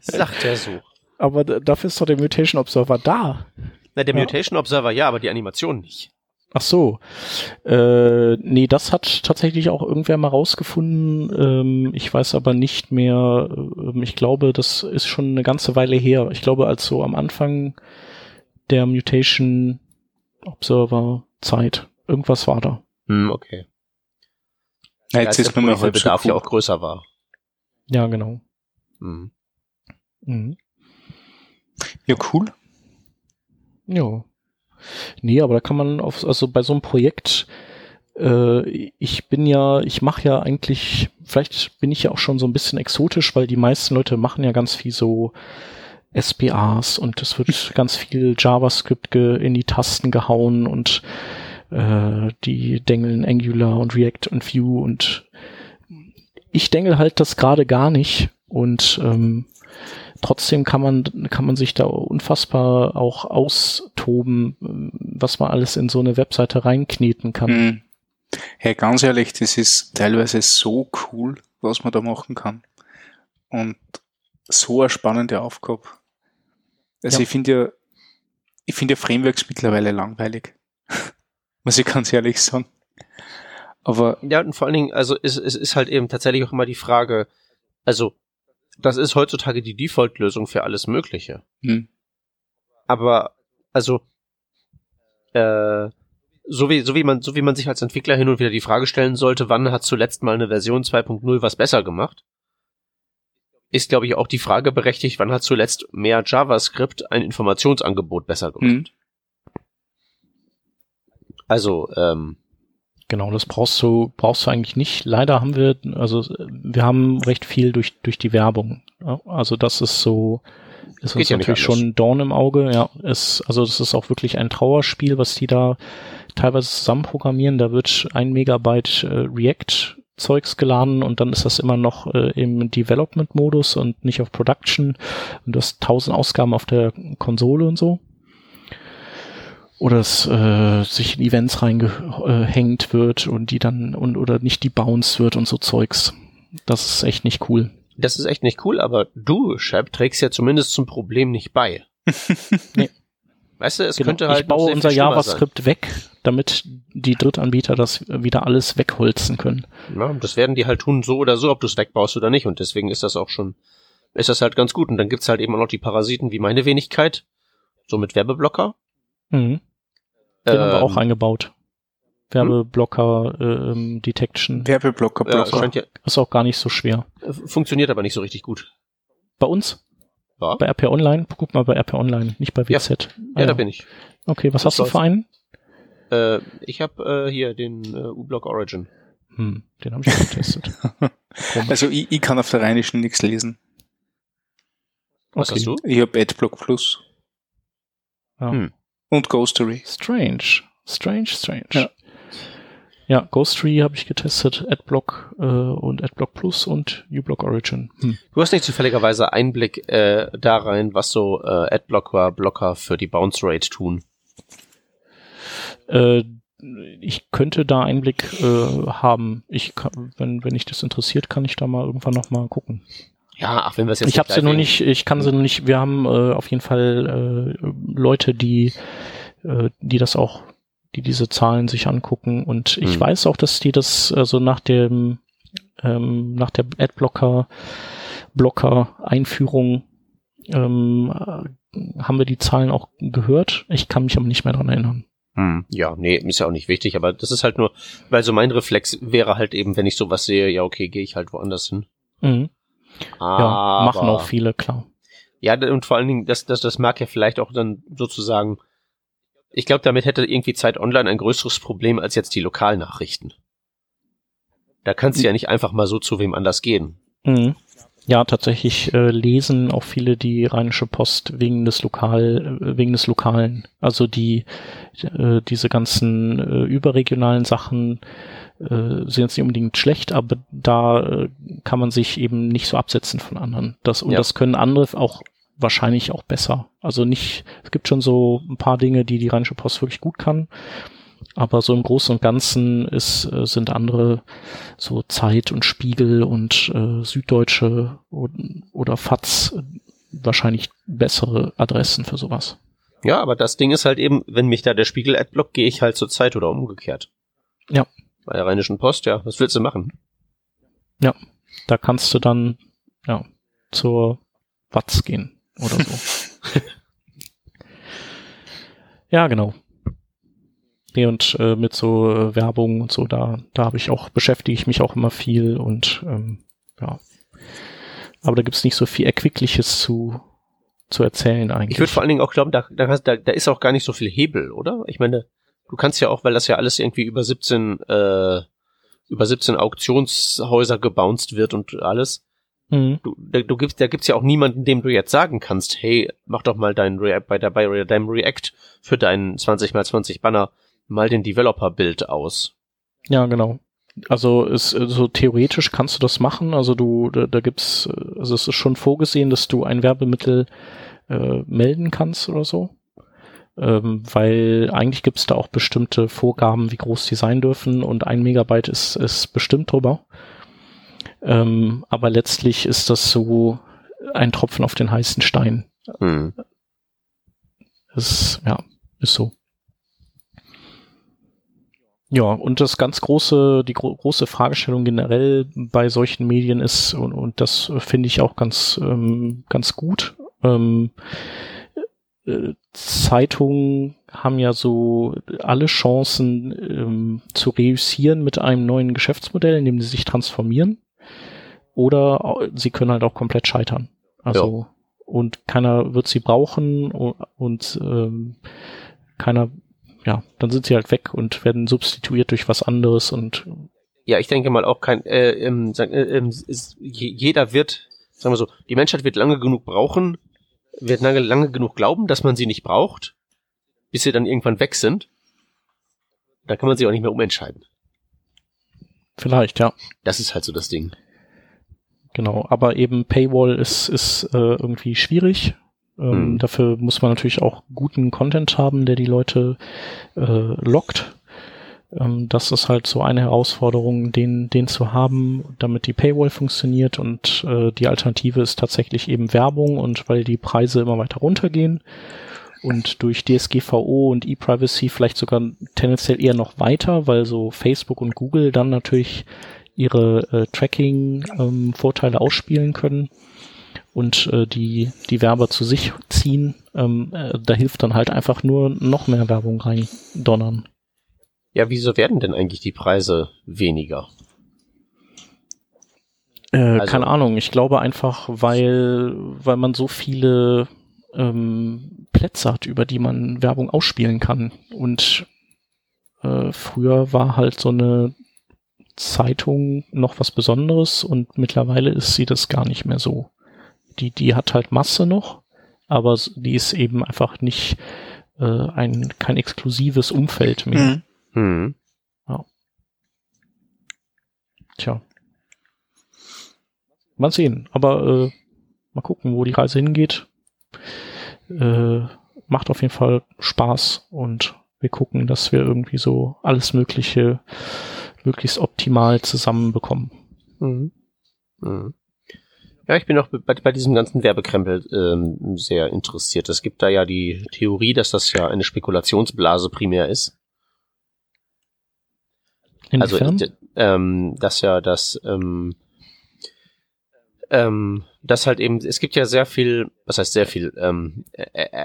Sagt er so. Aber dafür ist doch der Mutation Observer da. Na, der Ja. Mutation Observer ja, aber die Animation nicht. Ach so. Äh, nee, das hat tatsächlich auch irgendwer mal rausgefunden. Ähm, ich weiß aber nicht mehr. Ähm, ich glaube, das ist schon eine ganze Weile her. Ich glaube, als so am Anfang der Mutation Observer Zeit. Irgendwas war da. Hm, okay. Ja, Ja, jetzt ist man der Bedarf ja auch größer war. Ja, genau. Hm. Mhm. Ja, cool. Ja. Nee, aber da kann man auf, also bei so einem Projekt, äh, ich bin ja, ich mache ja eigentlich, vielleicht bin ich ja auch schon so ein bisschen exotisch, weil die meisten Leute machen ja ganz viel so SPAs und es wird ganz viel JavaScript ge in die Tasten gehauen und äh, die dengeln Angular und React und Vue und ich dengel halt das gerade gar nicht und ähm, trotzdem kann man, kann man sich da unfassbar auch austoben, was man alles in so eine Webseite reinkneten kann. Mhm. Hey, ganz ehrlich, das ist teilweise so cool, was man da machen kann. Und so eine spannende Aufgabe. Also Ja. ich finde ja, ich finde ja Frameworks mittlerweile langweilig. Muss ich ganz ehrlich sagen. Aber Ja, und vor allen Dingen, also es, es ist halt eben tatsächlich auch immer die Frage, also das ist heutzutage die Default-Lösung für alles Mögliche. hm, Aber also äh, so wie so wie man so wie man sich als Entwickler hin und wieder die Frage stellen sollte, wann hat zuletzt mal eine Version 2.0 was besser gemacht? Ist glaube ich auch die Frage berechtigt, wann hat zuletzt mehr JavaScript ein Informationsangebot besser gemacht? hm, Also ähm, Genau, das brauchst du, brauchst du eigentlich nicht. Leider haben wir, also wir haben recht viel durch, durch die Werbung. Also das ist so ist uns ja natürlich schon ein Dorn im Auge. Ja, es, also das ist auch wirklich ein Trauerspiel, was die da teilweise zusammenprogrammieren. Da wird ein Megabyte äh, React Zeugs geladen und dann ist das immer noch äh, im Development-Modus und nicht auf Production. Und du hast tausend Ausgaben auf der Konsole und so. Oder es äh, sich in Events reingehängt wird und die dann und oder nicht debounced wird und so Zeugs. Das ist echt nicht cool. Das ist echt nicht cool, aber du, Shep, trägst ja zumindest zum Problem nicht bei. Nee. Weißt du, es Genau. könnte halt ich baue unser JavaScript weg, damit die Drittanbieter das wieder alles wegholzen können. Ja, das werden die halt tun, so oder so, ob du es wegbaust oder nicht. Und deswegen ist das auch schon, ist das halt ganz gut. Und dann gibt's halt eben auch noch die Parasiten wie meine Wenigkeit, so mit Werbeblocker. Mhm. Den haben wir Ähm, auch eingebaut. Werbeblocker, ähm, Detection. Werbeblocker, Ja, es Blocker. scheint ja, Ist auch gar nicht so schwer. äh, funktioniert aber nicht so richtig gut. Bei uns? Ja, Bei RP Online? Guck mal bei RP Online, nicht bei Ja. WZ. Ah, ja, da bin ich. Okay, was Das hast du für einen? Äh, ich habe äh, hier den äh, U-Block Origin. Hm, den habe ich auch getestet. Also ich, ich kann auf der Rheinischen nichts lesen. Was Okay. hast du? Ich habe Adblock Plus Ja. Hm. und Ghostery. Strange. Strange, strange. Ja. Ja, Ghostery habe ich getestet, Adblock äh, und Adblock Plus und uBlock Origin. Hm. Du hast nicht zufälligerweise Einblick äh, da rein, was so äh, Adblocker, Blocker für die Bounce Rate tun. Äh, ich könnte da Einblick äh, haben. Ich kann, wenn, wenn ich das interessiert, kann ich da mal irgendwann noch mal gucken. Ja, ach, wenn wir es jetzt Ich habe sie wegen- nicht, ich kann sie noch nicht, wir haben äh, auf jeden Fall äh, Leute, die, äh, die das auch, die diese Zahlen sich angucken und ich Hm. weiß auch, dass die das also nach dem ähm, nach der Adblocker Blocker Einführung ähm, äh, haben wir die Zahlen auch gehört. Ich kann mich aber nicht mehr dran erinnern. Hm. Ja, nee, ist ja auch nicht wichtig, aber das ist halt nur, weil so mein Reflex wäre halt eben, wenn ich sowas sehe, ja, okay, gehe ich halt woanders hin. Mhm. Aber, Ja, machen auch viele, klar. Ja, und vor allen Dingen, das, das, das mag ja vielleicht auch dann sozusagen, ich glaube, damit hätte irgendwie Zeit Online ein größeres Problem als jetzt die Lokalnachrichten. Da kannst du ja nicht einfach mal so zu wem anders gehen. Mhm. Ja, tatsächlich äh, lesen auch viele die Rheinische Post wegen des Lokal, äh, wegen des Lokalen. Also die äh, diese ganzen äh, überregionalen Sachen äh, sind jetzt nicht unbedingt schlecht, aber da äh, kann man sich eben nicht so absetzen von anderen. Das und Ja. das können andere auch wahrscheinlich auch besser. Also nicht, es gibt schon so ein paar Dinge, die die Rheinische Post wirklich gut kann. Aber so im Großen und Ganzen ist, äh, sind andere so Zeit und Spiegel und äh, Süddeutsche oder FATS äh, wahrscheinlich bessere Adressen für sowas. Ja, aber das Ding ist halt eben, wenn mich da der Spiegel adblockt, gehe ich halt zur Zeit oder umgekehrt. Ja. Bei der Rheinischen Post, ja, was willst du machen? Da kannst du dann ja zur Watz gehen oder so. ja, genau. Nee, und äh, mit so äh, Werbung und so, da, da habe ich auch, beschäftige ich mich auch immer viel und ähm, ja. Aber da gibt's nicht so viel Erquickliches zu, zu erzählen eigentlich. Ich würde vor allen Dingen auch glauben, da, da, da, ist auch gar nicht so viel Hebel, oder? Ich meine, du kannst ja auch, weil das ja alles irgendwie über 17, äh, über 17 Auktionshäuser gebounced wird und alles, Mhm. du, da, du gibst, da gibt's ja auch niemanden, dem du jetzt sagen kannst, hey, mach doch mal dein React, bei, der, bei deinem React für deinen 20x20 Banner mal den Developer-Bild aus. Ja, genau. Also ist so theoretisch kannst du das machen. Also du, da, da gibt's, also es ist schon vorgesehen, dass du ein Werbemittel äh, melden kannst oder so. Ähm, weil eigentlich gibt's da auch bestimmte Vorgaben, wie groß die sein dürfen und ein Megabyte ist, ist bestimmt drüber. Ähm, aber letztlich ist das so ein Tropfen auf den heißen Stein. Hm. Es, ja, ist so. Ja, und das ganz große, die gro große Fragestellung generell bei solchen Medien ist, und, und das finde ich auch ganz, ähm, ganz gut, ähm, äh, Zeitungen haben ja so alle Chancen ähm, zu reüssieren mit einem neuen Geschäftsmodell, indem sie sich transformieren. Oder sie können halt auch komplett scheitern. Also, und keiner wird sie brauchen und, und ähm, keiner, ja, dann sind sie halt weg und werden substituiert durch was anderes und Ja, ich denke mal auch kein, äh, ähm, äh, ähm, ist, je- jeder wird, sagen wir so, die Menschheit wird lange genug brauchen, wird lange, lange genug glauben, dass man sie nicht braucht, bis sie dann irgendwann weg sind. Da kann man sich auch nicht mehr umentscheiden. Vielleicht, ja. Das ist halt so das Ding. Genau, aber eben Paywall ist, ist äh, irgendwie schwierig. Ähm, hm. Dafür muss man natürlich auch guten Content haben, der die Leute äh, lockt. Ähm, das ist halt so eine Herausforderung, den, den zu haben, damit die Paywall funktioniert und äh, die Alternative ist tatsächlich eben Werbung und weil die Preise immer weiter runtergehen und durch DSGVO und E-Privacy vielleicht sogar tendenziell eher noch weiter, weil so Facebook und Google dann natürlich ihre äh, Tracking-Vorteile ähm, ausspielen können und äh, die, die Werber zu sich ziehen. Ähm, äh, da hilft dann halt einfach nur noch mehr Werbung rein donnern. Ja, wieso werden denn eigentlich die Preise weniger? Äh, also, keine Ahnung. Ich glaube einfach, weil, weil man so viele ähm, Plätze hat, über die man Werbung ausspielen kann. Und äh, früher war halt so eine Zeitung noch was Besonderes und mittlerweile ist sie das gar nicht mehr so. Die, die hat halt Masse noch, aber die ist eben einfach nicht äh, ein kein exklusives Umfeld mehr. Mhm. Hm. Ja. Tja. Mal sehen. Aber äh, mal gucken, wo die Reise hingeht. Äh, macht auf jeden Fall Spaß und wir gucken, dass wir irgendwie so alles Mögliche möglichst optimal zusammenbekommen. Mhm. Mhm. Ja, ich bin auch bei, bei diesem ganzen Werbekrempel ähm, sehr interessiert. Es gibt da ja die Theorie, dass das ja eine Spekulationsblase primär ist. Also, Inwiefern? Also, ähm, dass ja das, ähm, ähm, das halt eben, es gibt ja sehr viel, was heißt sehr viel, ähm,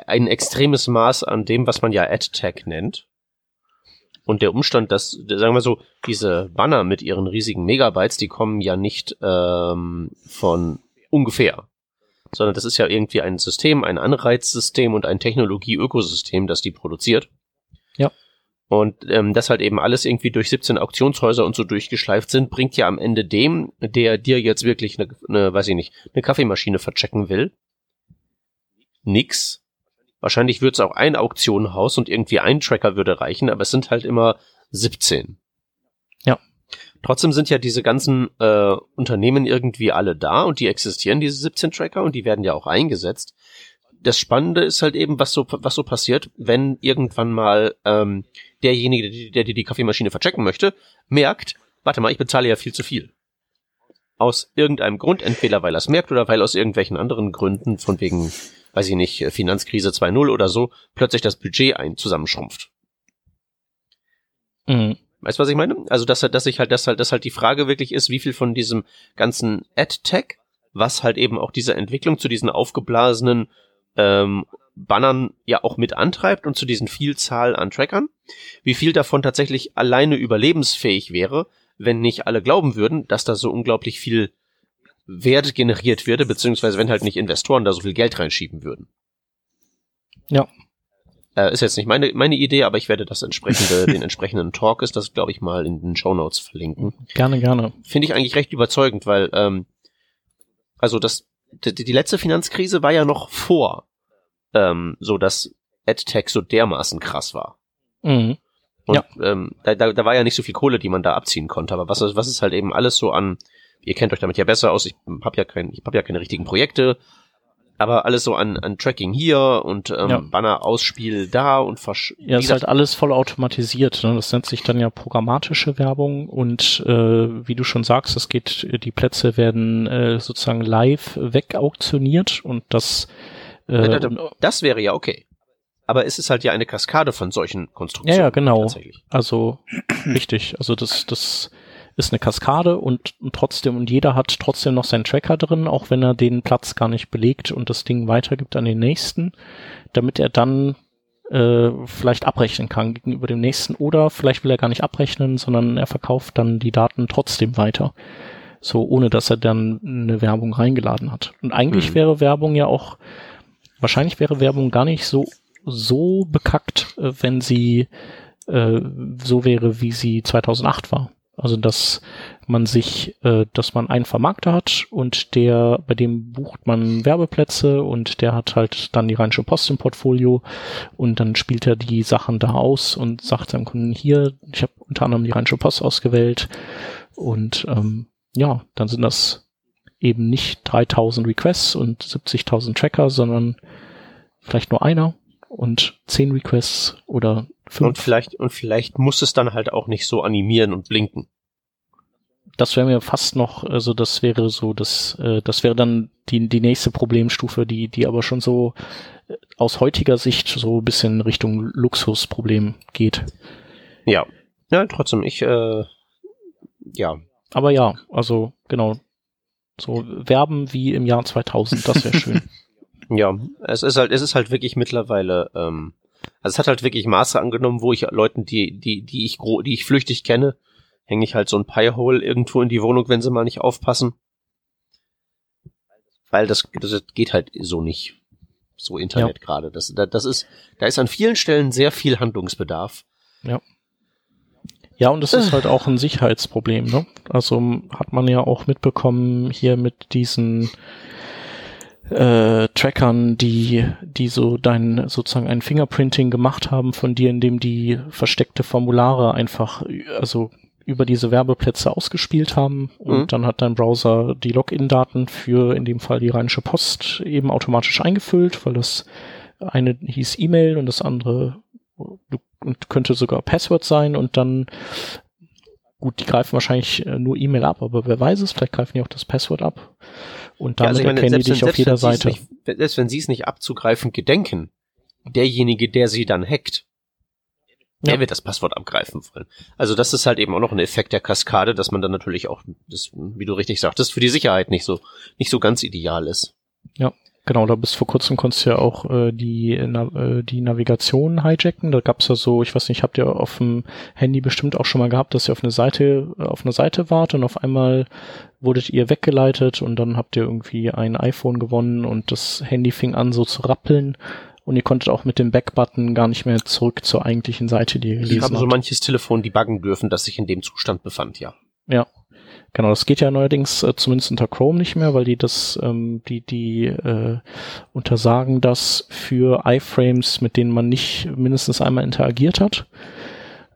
ein extremes Maß an dem, was man ja AdTech nennt. Und der Umstand, dass, sagen wir so, diese Banner mit ihren riesigen Megabytes, die kommen ja nicht ähm, von ungefähr, sondern das ist ja irgendwie ein System, ein Anreizsystem und ein Technologie-Ökosystem, das die produziert. Ja. Und ähm, das halt eben alles irgendwie durch 17 Auktionshäuser und so durchgeschleift sind, bringt ja am Ende dem, der dir jetzt wirklich eine, eine weiß ich nicht, eine Kaffeemaschine verchecken will, nix. Wahrscheinlich wird es auch ein Auktionenhaus und irgendwie ein Tracker würde reichen, aber es sind halt immer 17. Trotzdem sind ja diese ganzen äh, Unternehmen irgendwie alle da und die existieren, diese 17 Tracker, und die werden ja auch eingesetzt. Das Spannende ist halt eben, was so, was so passiert, wenn irgendwann mal ähm, derjenige, der dir die Kaffeemaschine verchecken möchte, merkt, warte mal, ich bezahle ja viel zu viel. Aus irgendeinem Grund, entweder weil er es merkt oder weil aus irgendwelchen anderen Gründen, von wegen, weiß ich nicht, Finanzkrise 2.0 oder so, plötzlich das Budget ein zusammenschrumpft. Mhm. Weißt du, was ich meine? Also, dass, dass ich halt, dass halt, dass halt die Frage wirklich ist, wie viel von diesem ganzen Ad-Tech, was halt eben auch diese Entwicklung zu diesen aufgeblasenen ähm, Bannern ja auch mit antreibt und zu diesen Vielzahl an Trackern, wie viel davon tatsächlich alleine überlebensfähig wäre, wenn nicht alle glauben würden, dass da so unglaublich viel Wert generiert würde, beziehungsweise wenn halt nicht Investoren da so viel Geld reinschieben würden. Ja. Äh, ist jetzt nicht meine, meine Idee, aber ich werde das entsprechende, den entsprechenden Talk ist das, glaube ich, mal in den Show Notes verlinken. Gerne, gerne. Finde ich eigentlich recht überzeugend, weil, ähm, also das, die, die letzte Finanzkrise war ja noch vor ähm, so dass AdTech so dermaßen krass war. Mhm. Und ja. ähm, da, da, da war ja nicht so viel Kohle, die man da abziehen konnte. Aber was, was ist halt eben alles so an, ihr kennt euch damit ja besser aus, ich habe ja kein, ich habe ja keine richtigen Projekte, aber alles so an, an Tracking hier und ähm, ja. Banner-Ausspiel da und versch Ja, ist halt alles voll automatisiert. Ne? Das nennt sich dann ja programmatische Werbung und äh, wie du schon sagst, es geht, die Plätze werden äh, sozusagen live wegauktioniert und das äh, das wäre ja okay. Aber es ist halt ja eine Kaskade von solchen Konstruktionen. Ja, ja genau. Also richtig. Also das, das ist eine Kaskade und, trotzdem, und jeder hat trotzdem noch seinen Tracker drin, auch wenn er den Platz gar nicht belegt und das Ding weitergibt an den nächsten, damit er dann äh, vielleicht abrechnen kann gegenüber dem nächsten oder vielleicht will er gar nicht abrechnen, sondern er verkauft dann die Daten trotzdem weiter. So, ohne dass er dann eine Werbung reingeladen hat. Und eigentlich hm. wäre Werbung ja auch wahrscheinlich wäre Werbung gar nicht so, so bekackt, äh, wenn sie äh, so wäre, wie sie 2008 war. Also dass man sich, äh, dass man einen Vermarkter hat und der, bei dem bucht man Werbeplätze und der hat halt dann die Rheinische Post im Portfolio und dann spielt er die Sachen da aus und sagt seinem Kunden hier, ich habe unter anderem die Rheinische Post ausgewählt und ähm, ja, dann sind das eben nicht 3000 Requests und 70.000 Tracker, sondern vielleicht nur einer und 10 Requests oder fünf. Und vielleicht, und vielleicht muss es dann halt auch nicht so animieren und blinken. Das wäre mir fast noch, also das wäre so, das, äh, das wäre dann die, die nächste Problemstufe, die, die aber schon so äh, aus heutiger Sicht so ein bisschen Richtung Luxusproblem geht. Ja. Ja, trotzdem, ich, äh, ja. Aber ja, also genau. So werben wie im Jahr 2000, das wäre schön. ja, es ist halt, es ist halt wirklich mittlerweile, ähm, also es hat halt wirklich Maße angenommen, wo ich Leuten, die, die, die ich gro die ich flüchtig kenne, hänge ich halt so ein Piehole irgendwo in die Wohnung, wenn sie mal nicht aufpassen. Weil das, das geht halt so nicht. So Internet ja. gerade. Das, das ist, da ist an vielen Stellen sehr viel Handlungsbedarf. Ja. Ja, und das ist halt auch ein Sicherheitsproblem, ne? Also hat man ja auch mitbekommen hier mit diesen äh, Trackern, die, die so dein sozusagen ein Fingerprinting gemacht haben von dir, indem die versteckte Formulare einfach, also über diese Werbeplätze ausgespielt haben und mhm. dann hat dein Browser die Login-Daten für in dem Fall die Rheinische Post eben automatisch eingefüllt, weil das eine hieß E-Mail und das andere und könnte sogar Passwort sein und dann gut, die greifen wahrscheinlich äh, nur E-Mail ab, aber wer weiß es, vielleicht greifen die auch das Passwort ab. Und damit ja, also meine, erkennen die dich auf jeder Seite. Nicht, selbst wenn sie es nicht abzugreifen gedenken, derjenige, der sie dann hackt, der wird das Passwort abgreifen wollen. Also das ist halt eben auch noch ein Effekt der Kaskade, dass man dann natürlich auch, das, wie du richtig sagtest, für die Sicherheit nicht so, nicht so ganz ideal ist. Ja, genau, da bis vor kurzem konntest du ja auch äh, die, äh, die Navigation hijacken. Da gab's ja so, ich weiß nicht, habt ihr auf dem Handy bestimmt auch schon mal gehabt, dass ihr auf eine Seite, auf eine Seite wart und auf einmal wurdet ihr weggeleitet und dann habt ihr irgendwie ein iPhone gewonnen und das Handy fing an so zu rappeln und ihr konntet auch mit dem Back-Button gar nicht mehr zurück zur eigentlichen Seite, die ihr gelesen Ich habe so manches Telefon debuggen dürfen, das sich in dem Zustand befand, ja. Ja. Genau, das geht ja neuerdings äh, zumindest unter Chrome nicht mehr, weil die das, ähm, die, die äh, untersagen das für iFrames, mit denen man nicht mindestens einmal interagiert hat.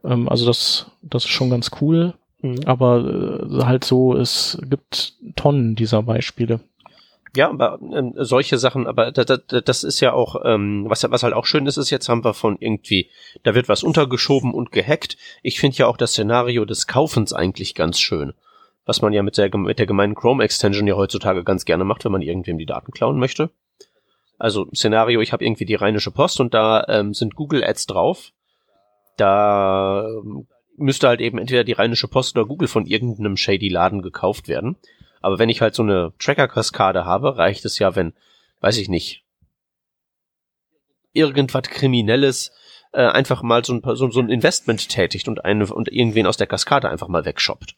Ähm, also das, das ist schon ganz cool. Mhm. Aber äh, halt so, es gibt Tonnen dieser Beispiele. Ja, aber ähm, solche Sachen, aber das, das, das ist ja auch, ähm, was, was halt auch schön ist, ist, jetzt haben wir von irgendwie, da wird was untergeschoben und gehackt. Ich finde ja auch das Szenario des Kaufens eigentlich ganz schön. Was man ja mit der, mit der gemeinen Chrome-Extension ja heutzutage ganz gerne macht, wenn man irgendwem die Daten klauen möchte. Also Szenario, ich habe irgendwie die Rheinische Post und da ähm, sind Google Ads drauf. Da ähm, müsste halt eben entweder die Rheinische Post oder Google von irgendeinem shady Laden gekauft werden. Aber wenn ich halt so eine Tracker-Kaskade habe, reicht es ja, wenn, weiß ich nicht, irgendwas Kriminelles äh, einfach mal so ein, so, so ein Investment tätigt und, eine, und irgendwen aus der Kaskade einfach mal wegshoppt.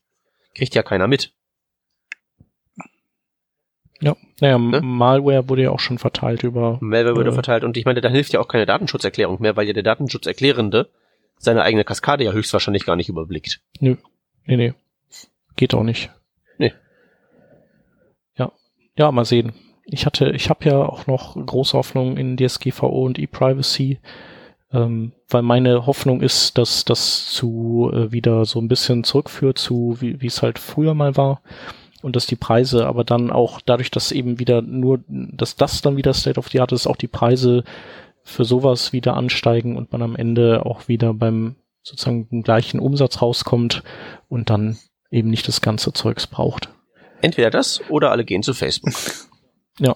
Kriegt ja keiner mit. Ja, naja, ne? Malware wurde ja auch schon verteilt über. Malware wurde äh, verteilt und ich meine, da hilft ja auch keine Datenschutzerklärung mehr, weil ja der Datenschutzerklärende seine eigene Kaskade ja höchstwahrscheinlich gar nicht überblickt. Nö, nee, nee. Geht auch nicht. Nee. Ja, mal sehen. Ich hatte, ich habe ja auch noch große Hoffnung in DSGVO und ePrivacy, ähm, weil meine Hoffnung ist, dass das zu äh, wieder so ein bisschen zurückführt zu, wie es halt früher mal war und dass die Preise aber dann auch dadurch, dass eben wieder nur, dass das dann wieder State of the Art ist, auch die Preise für sowas wieder ansteigen und man am Ende auch wieder beim sozusagen gleichen Umsatz rauskommt und dann eben nicht das ganze Zeugs braucht. Entweder das oder alle gehen zu Facebook. Ja.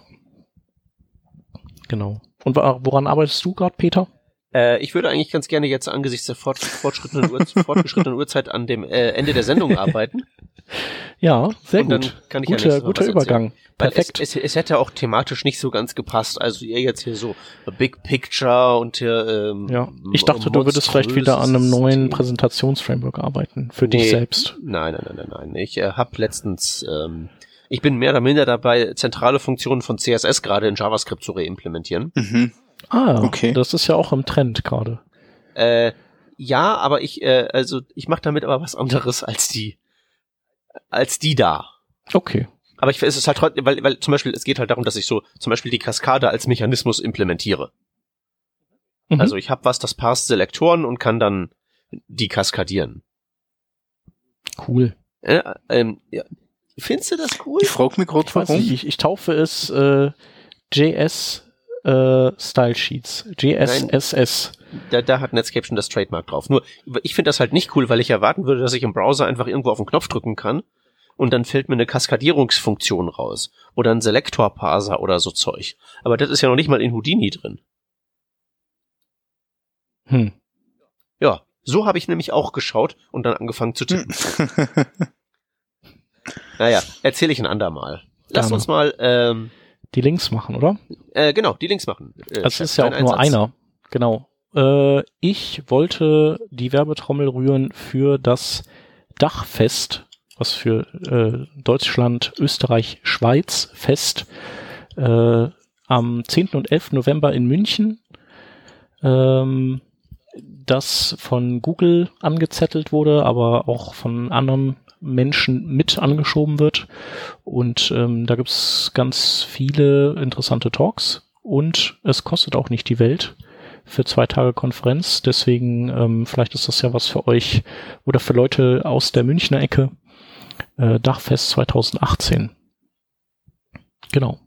Genau. Und woran arbeitest du gerade, Peter? Äh, ich würde eigentlich ganz gerne jetzt angesichts der fort, fortschrittenen, Uhr, fortgeschrittenen Uhrzeit an dem äh, Ende der Sendung arbeiten. Ja, sehr gut. Kann ich guter guter Übergang. Perfekt. Es, es, es, hätte auch thematisch nicht so ganz gepasst. Also ihr jetzt hier so Big Picture und hier. Ähm, ja, ich dachte, du würdest vielleicht wieder an einem neuen Präsentationsframework arbeiten für nee, dich selbst. Nein, nein, nein, nein, nein. Ich äh, habe letztens. Ähm, ich bin mehr oder minder dabei, zentrale Funktionen von CSS gerade in JavaScript zu reimplementieren. Mhm. Ah, okay. Das ist ja auch im Trend gerade. Äh, ja, aber ich, äh, also ich mache damit aber was anderes als die, als die da. Okay. Aber ich, es ist halt trotzdem, weil, weil zum Beispiel, es geht halt darum, dass ich so zum Beispiel die Kaskade als Mechanismus implementiere. Mhm. Also ich habe was, das passt Selektoren und kann dann die kaskadieren. cool. Äh, ähm, ja. Findest du das cool? Ich frage mich gerade, warum. nicht, ich, ich taufe es äh, JS äh, Style Sheets. JSSS. Da, da hat Netscape schon das Trademark drauf. Nur, ich finde das halt nicht cool, weil ich erwarten würde, dass ich im Browser einfach irgendwo auf den Knopf drücken kann und dann fällt mir eine Kaskadierungsfunktion raus. Oder ein Selektor-Parser oder so Zeug. Aber das ist ja noch nicht mal in Houdini drin. Hm. Ja, so habe ich nämlich auch geschaut und dann angefangen zu tippen. Naja, erzähle ich ein andermal. Lass uns mal, ähm, Die Links machen, oder? äh, genau, die Links machen. Äh, Das Chef, ist ja auch nur Einsatz. einer. Genau. Äh, ich wollte die Werbetrommel rühren für das Dachfest, was für äh, Deutschland, Österreich, Schweiz Fest äh, am 10. und 11. November in München. Ähm, das von Google angezettelt wurde, aber auch von anderen Menschen mit angeschoben wird. Und ähm, da gibt's ganz viele interessante Talks und es kostet auch nicht die Welt für zwei Tage Konferenz. Deswegen ähm, vielleicht ist das ja was für euch oder für Leute aus der Münchner Ecke. Äh, Dachfest 2018. Genau.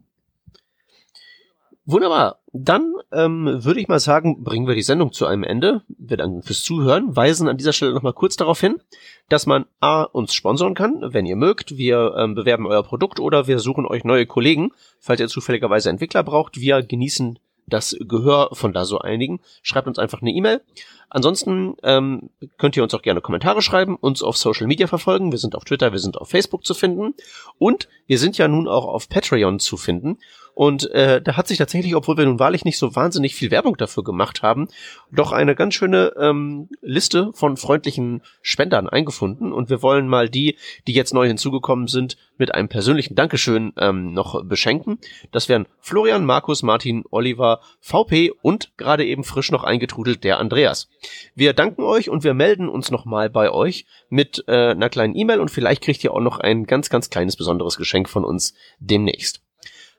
Wunderbar. Dann ähm, würde ich mal sagen, bringen wir die Sendung zu einem Ende. Wir danken fürs Zuhören, weisen an dieser Stelle nochmal kurz darauf hin, dass man A, uns sponsoren kann, wenn ihr mögt. Wir ähm, bewerben euer Produkt oder wir suchen euch neue Kollegen, falls ihr zufälligerweise Entwickler braucht. Wir genießen das Gehör von da so einigen. Schreibt uns einfach eine E-Mail. Ansonsten ähm, könnt ihr uns auch gerne Kommentare schreiben, uns auf Social Media verfolgen. Wir sind auf Twitter, wir sind auf Facebook zu finden und wir sind ja nun auch auf Patreon zu finden. Und äh, da hat sich tatsächlich, obwohl wir nun wahrlich nicht so wahnsinnig viel Werbung dafür gemacht haben, doch eine ganz schöne ähm, Liste von freundlichen Spendern eingefunden. Und wir wollen mal die, die jetzt neu hinzugekommen sind, mit einem persönlichen Dankeschön ähm, noch beschenken. Das wären Florian, Markus, Martin, Oliver, VP und gerade eben frisch noch eingetrudelt der Andreas. Wir danken euch und wir melden uns nochmal bei euch mit äh, einer kleinen E-Mail und vielleicht kriegt ihr auch noch ein ganz, ganz kleines besonderes Geschenk von uns demnächst.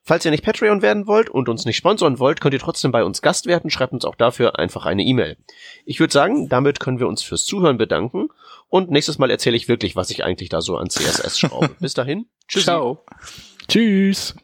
Falls ihr nicht Patreon werden wollt und uns nicht sponsern wollt, könnt ihr trotzdem bei uns Gast werden. Schreibt uns auch dafür einfach eine E-Mail. Ich würde sagen, damit können wir uns fürs Zuhören bedanken. Und nächstes Mal erzähle ich wirklich, was ich eigentlich da so an CSS schraube. Bis dahin. Tschüssi. Ciao. Tschüss.